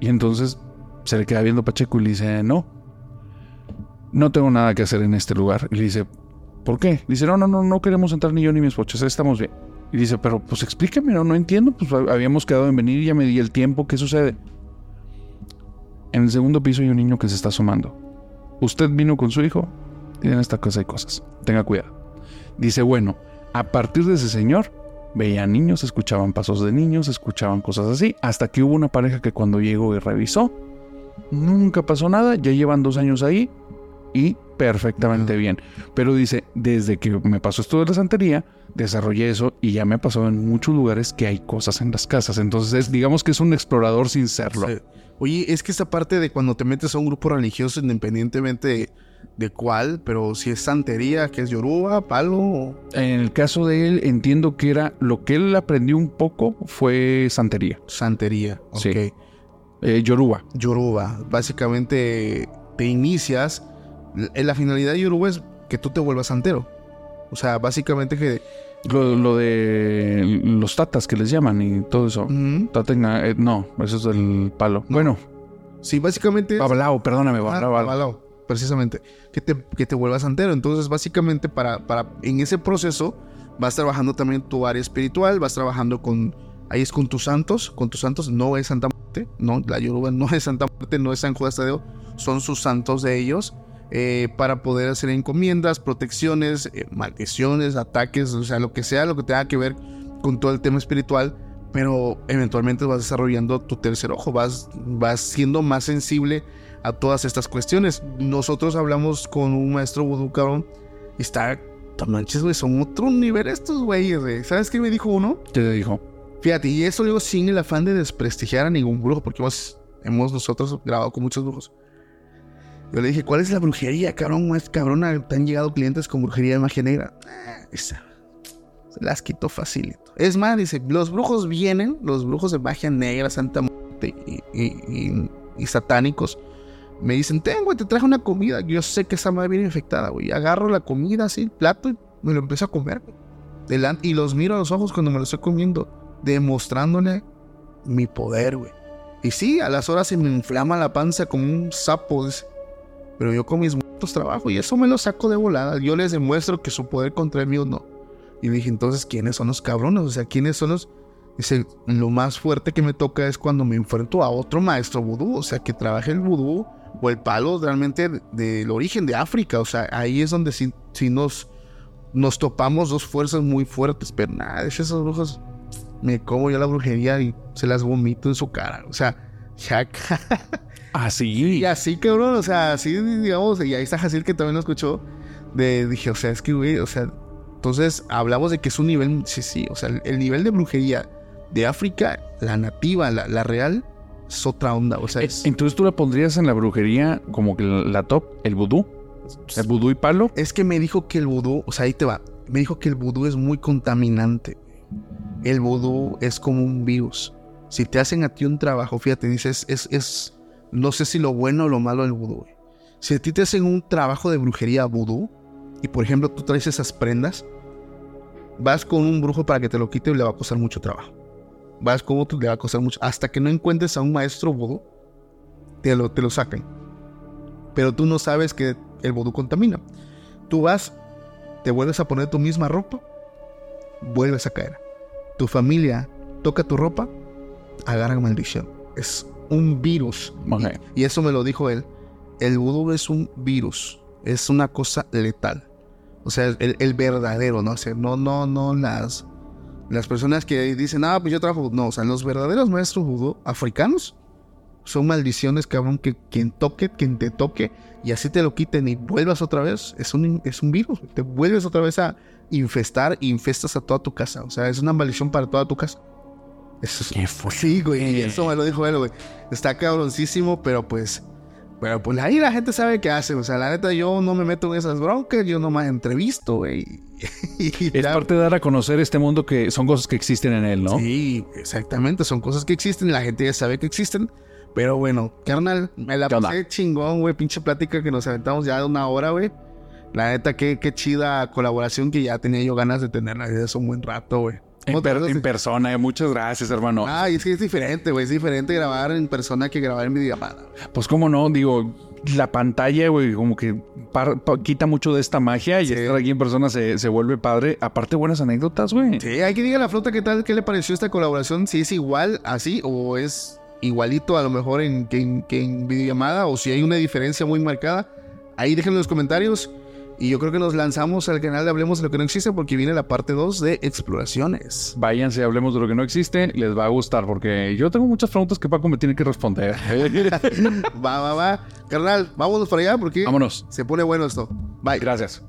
A: Y entonces se le queda viendo Pacheco y le dice, no, no tengo nada que hacer en este lugar. Y le dice, ¿por qué? Dice, no, no, no, no queremos entrar ni yo ni mi esposa, estamos bien. Y dice, pero pues explíqueme, no, no entiendo, pues habíamos quedado en venir y ya me di el tiempo, ¿qué sucede? En el segundo piso hay un niño que se está asomando. Usted vino con su hijo y en esta casa hay cosas. Tenga cuidado. Dice, bueno, a partir de ese señor, veía niños, escuchaban pasos de niños, escuchaban cosas así, hasta que hubo una pareja que cuando llegó y revisó, nunca pasó nada, ya llevan dos años ahí y perfectamente bien. Pero dice, desde que me pasó esto de la santería, desarrollé eso y ya me ha pasado en muchos lugares que hay cosas en las casas. Entonces, es- digamos que es un explorador sin serlo.
B: Sí. Oye, es que esta parte de cuando te metes a un grupo religioso, independientemente de, de cuál, pero si es santería, que es yoruba, palo, o-
A: En el caso de él, entiendo que era lo que él aprendió un poco fue santería,
B: santería. Ok.
A: Sí. Eh, yoruba.
B: Yoruba. Básicamente te inicias. l- La finalidad de Yoruba es que tú te vuelvas santero. O sea, básicamente que.
A: Lo, lo de los tatas que les llaman y todo eso. Tatenga, eh, no, eso es el palo. Bueno,
B: Sí, básicamente. es-
A: Babalao, perdóname,
B: Ah,
A: Babalao.
B: Babalao, precisamente. Que te, que te vuelvas santero. Entonces, básicamente, para, para en ese proceso, vas trabajando también tu área espiritual, vas trabajando con. Ahí es con tus santos. Con tus santos no es Santa Muerte. No, la Yoruba no es Santa Muerte, no es San Judas Tadeo. Son sus santos de ellos. eh, para poder hacer encomiendas, protecciones, eh, maldiciones, ataques, o sea, lo que sea, lo que tenga que ver con todo el tema espiritual pero eventualmente vas desarrollando tu tercer ojo, vas, vas siendo más sensible a todas estas cuestiones. Nosotros hablamos con un maestro vudú, cabrón, y está, manches, güey, son otro nivel estos güeyes, güey. ¿Sabes qué me dijo uno?
A: ¿Qué te dijo?
B: Fíjate, y eso digo sin el afán de desprestigiar a ningún brujo, porque hemos, nosotros grabado con muchos brujos. Yo le dije, ¿cuál es la brujería, cabrón? Más cabrona, te han llegado clientes con brujería de magia negra. Ah, se las quito facilito. Es más, dice, los brujos vienen, los brujos de magia negra, santa muerte y, satánicos. Me dicen, ten, güey, te traje una comida. Yo sé que esa madre viene infectada, güey. Agarro la comida así, el plato, y me lo empiezo a comer. Delante, y los miro a los ojos cuando me lo estoy comiendo, demostrándole mi poder, güey. Y sí, a las horas se me inflama la panza como un sapo. Pero yo con mis muertos trabajo y eso me lo saco de volada. Yo les demuestro que su poder contra el mío no. Y dije, entonces, ¿quiénes son los cabrones? O sea, ¿quiénes son los...? Dice, lo más fuerte que me toca es cuando me enfrento a otro maestro vudú. O sea, que trabaje el vudú o el palo realmente de- del origen de África. O sea, ahí es donde sí, nos, nos topamos dos fuerzas muy fuertes. Pero nada, de esos brujos me como yo la brujería y se las vomito en su cara. O sea, ya...
A: Ah, sí.
B: Y así, cabrón, o sea, así, digamos, y ahí está Jacil que también lo escuchó. De, dije, o sea, es que, güey, o sea, entonces hablamos de que es un nivel, sí, sí, o sea, el, el nivel de brujería de África, la nativa, la, la real, es otra onda, o sea,
A: Eh,
B: es,
A: Entonces tú la pondrías en la brujería como que la, la top, el vudú. El vudú y palo.
B: es que me dijo que el vudú, o sea, ahí te va, me dijo que el vudú es muy contaminante. El vudú es como un virus. Si te hacen a ti un trabajo, fíjate, dices, es, es, no sé si lo bueno o lo malo del vudú. Si a ti te hacen un trabajo de brujería vudú, y por ejemplo tú traes esas prendas, vas con un brujo para que te lo quite y le va a costar mucho trabajo. Vas con otro, le va a costar mucho. Hasta que no encuentres a un maestro vudú, te lo, te lo sacan. Pero tú no sabes que el vudú contamina. Tú vas, te vuelves a poner tu misma ropa, vuelves a caer. Tu familia toca tu ropa, agarra maldición. Es un virus. Y, y eso me lo dijo él. El vudú es un virus. Es una cosa letal. O sea, el, el verdadero, ¿no? O sea, no, no, no las, las personas que dicen, ah, pues yo trabajo. No, o sea, los verdaderos maestros vudú africanos son maldiciones, cabrón, que quien toque, quien te toque, y así te lo quiten y vuelvas otra vez, es un, es un virus. Te vuelves otra vez a infestar y infestas a toda tu casa. O sea, es una maldición para toda tu casa. Eso es,
A: Qué.
B: Sí, güey, y eso me lo dijo él, güey. Está cabroncísimo, pero pues. Pero pues ahí la gente sabe qué hace. O sea, la neta, yo no me meto en esas broncas, yo nomás entrevisto, güey. Y
A: Es parte de dar a conocer este mundo que son cosas que existen en él, ¿no?
B: Sí, exactamente. Son cosas que existen, la gente ya sabe que existen. Pero bueno, carnal, me la pasé chingón, güey. Pinche plática que nos aventamos ya de una hora, güey. La neta, qué, qué chida colaboración que ya tenía yo ganas de tenerla desde hace un buen rato, güey.
A: En, en persona, eh, muchas gracias, hermano.
B: Ah, es que es diferente, güey. Es diferente grabar en persona que grabar en videollamada.
A: Pues cómo no, digo, la pantalla, güey, como que quita mucho de esta magia y
B: Sí.
A: estar aquí en persona se, se vuelve padre. Aparte, buenas anécdotas, güey.
B: Sí, hay que diga a la flota qué tal, qué le pareció esta colaboración, si es igual así o es igualito a lo mejor en, que, en, que en videollamada o si hay una diferencia muy marcada. Ahí déjenlo en los comentarios y yo creo que nos lanzamos al canal de Hablemos de lo que no existe porque viene la parte 2 de exploraciones.
A: Váyanse, hablemos de lo que no existe, les va a gustar porque yo tengo muchas preguntas que Paco me tiene que responder.
B: va, va, va. Carnal, vámonos para allá porque
A: Vámonos.
B: se pone bueno esto. Bye.
A: Gracias.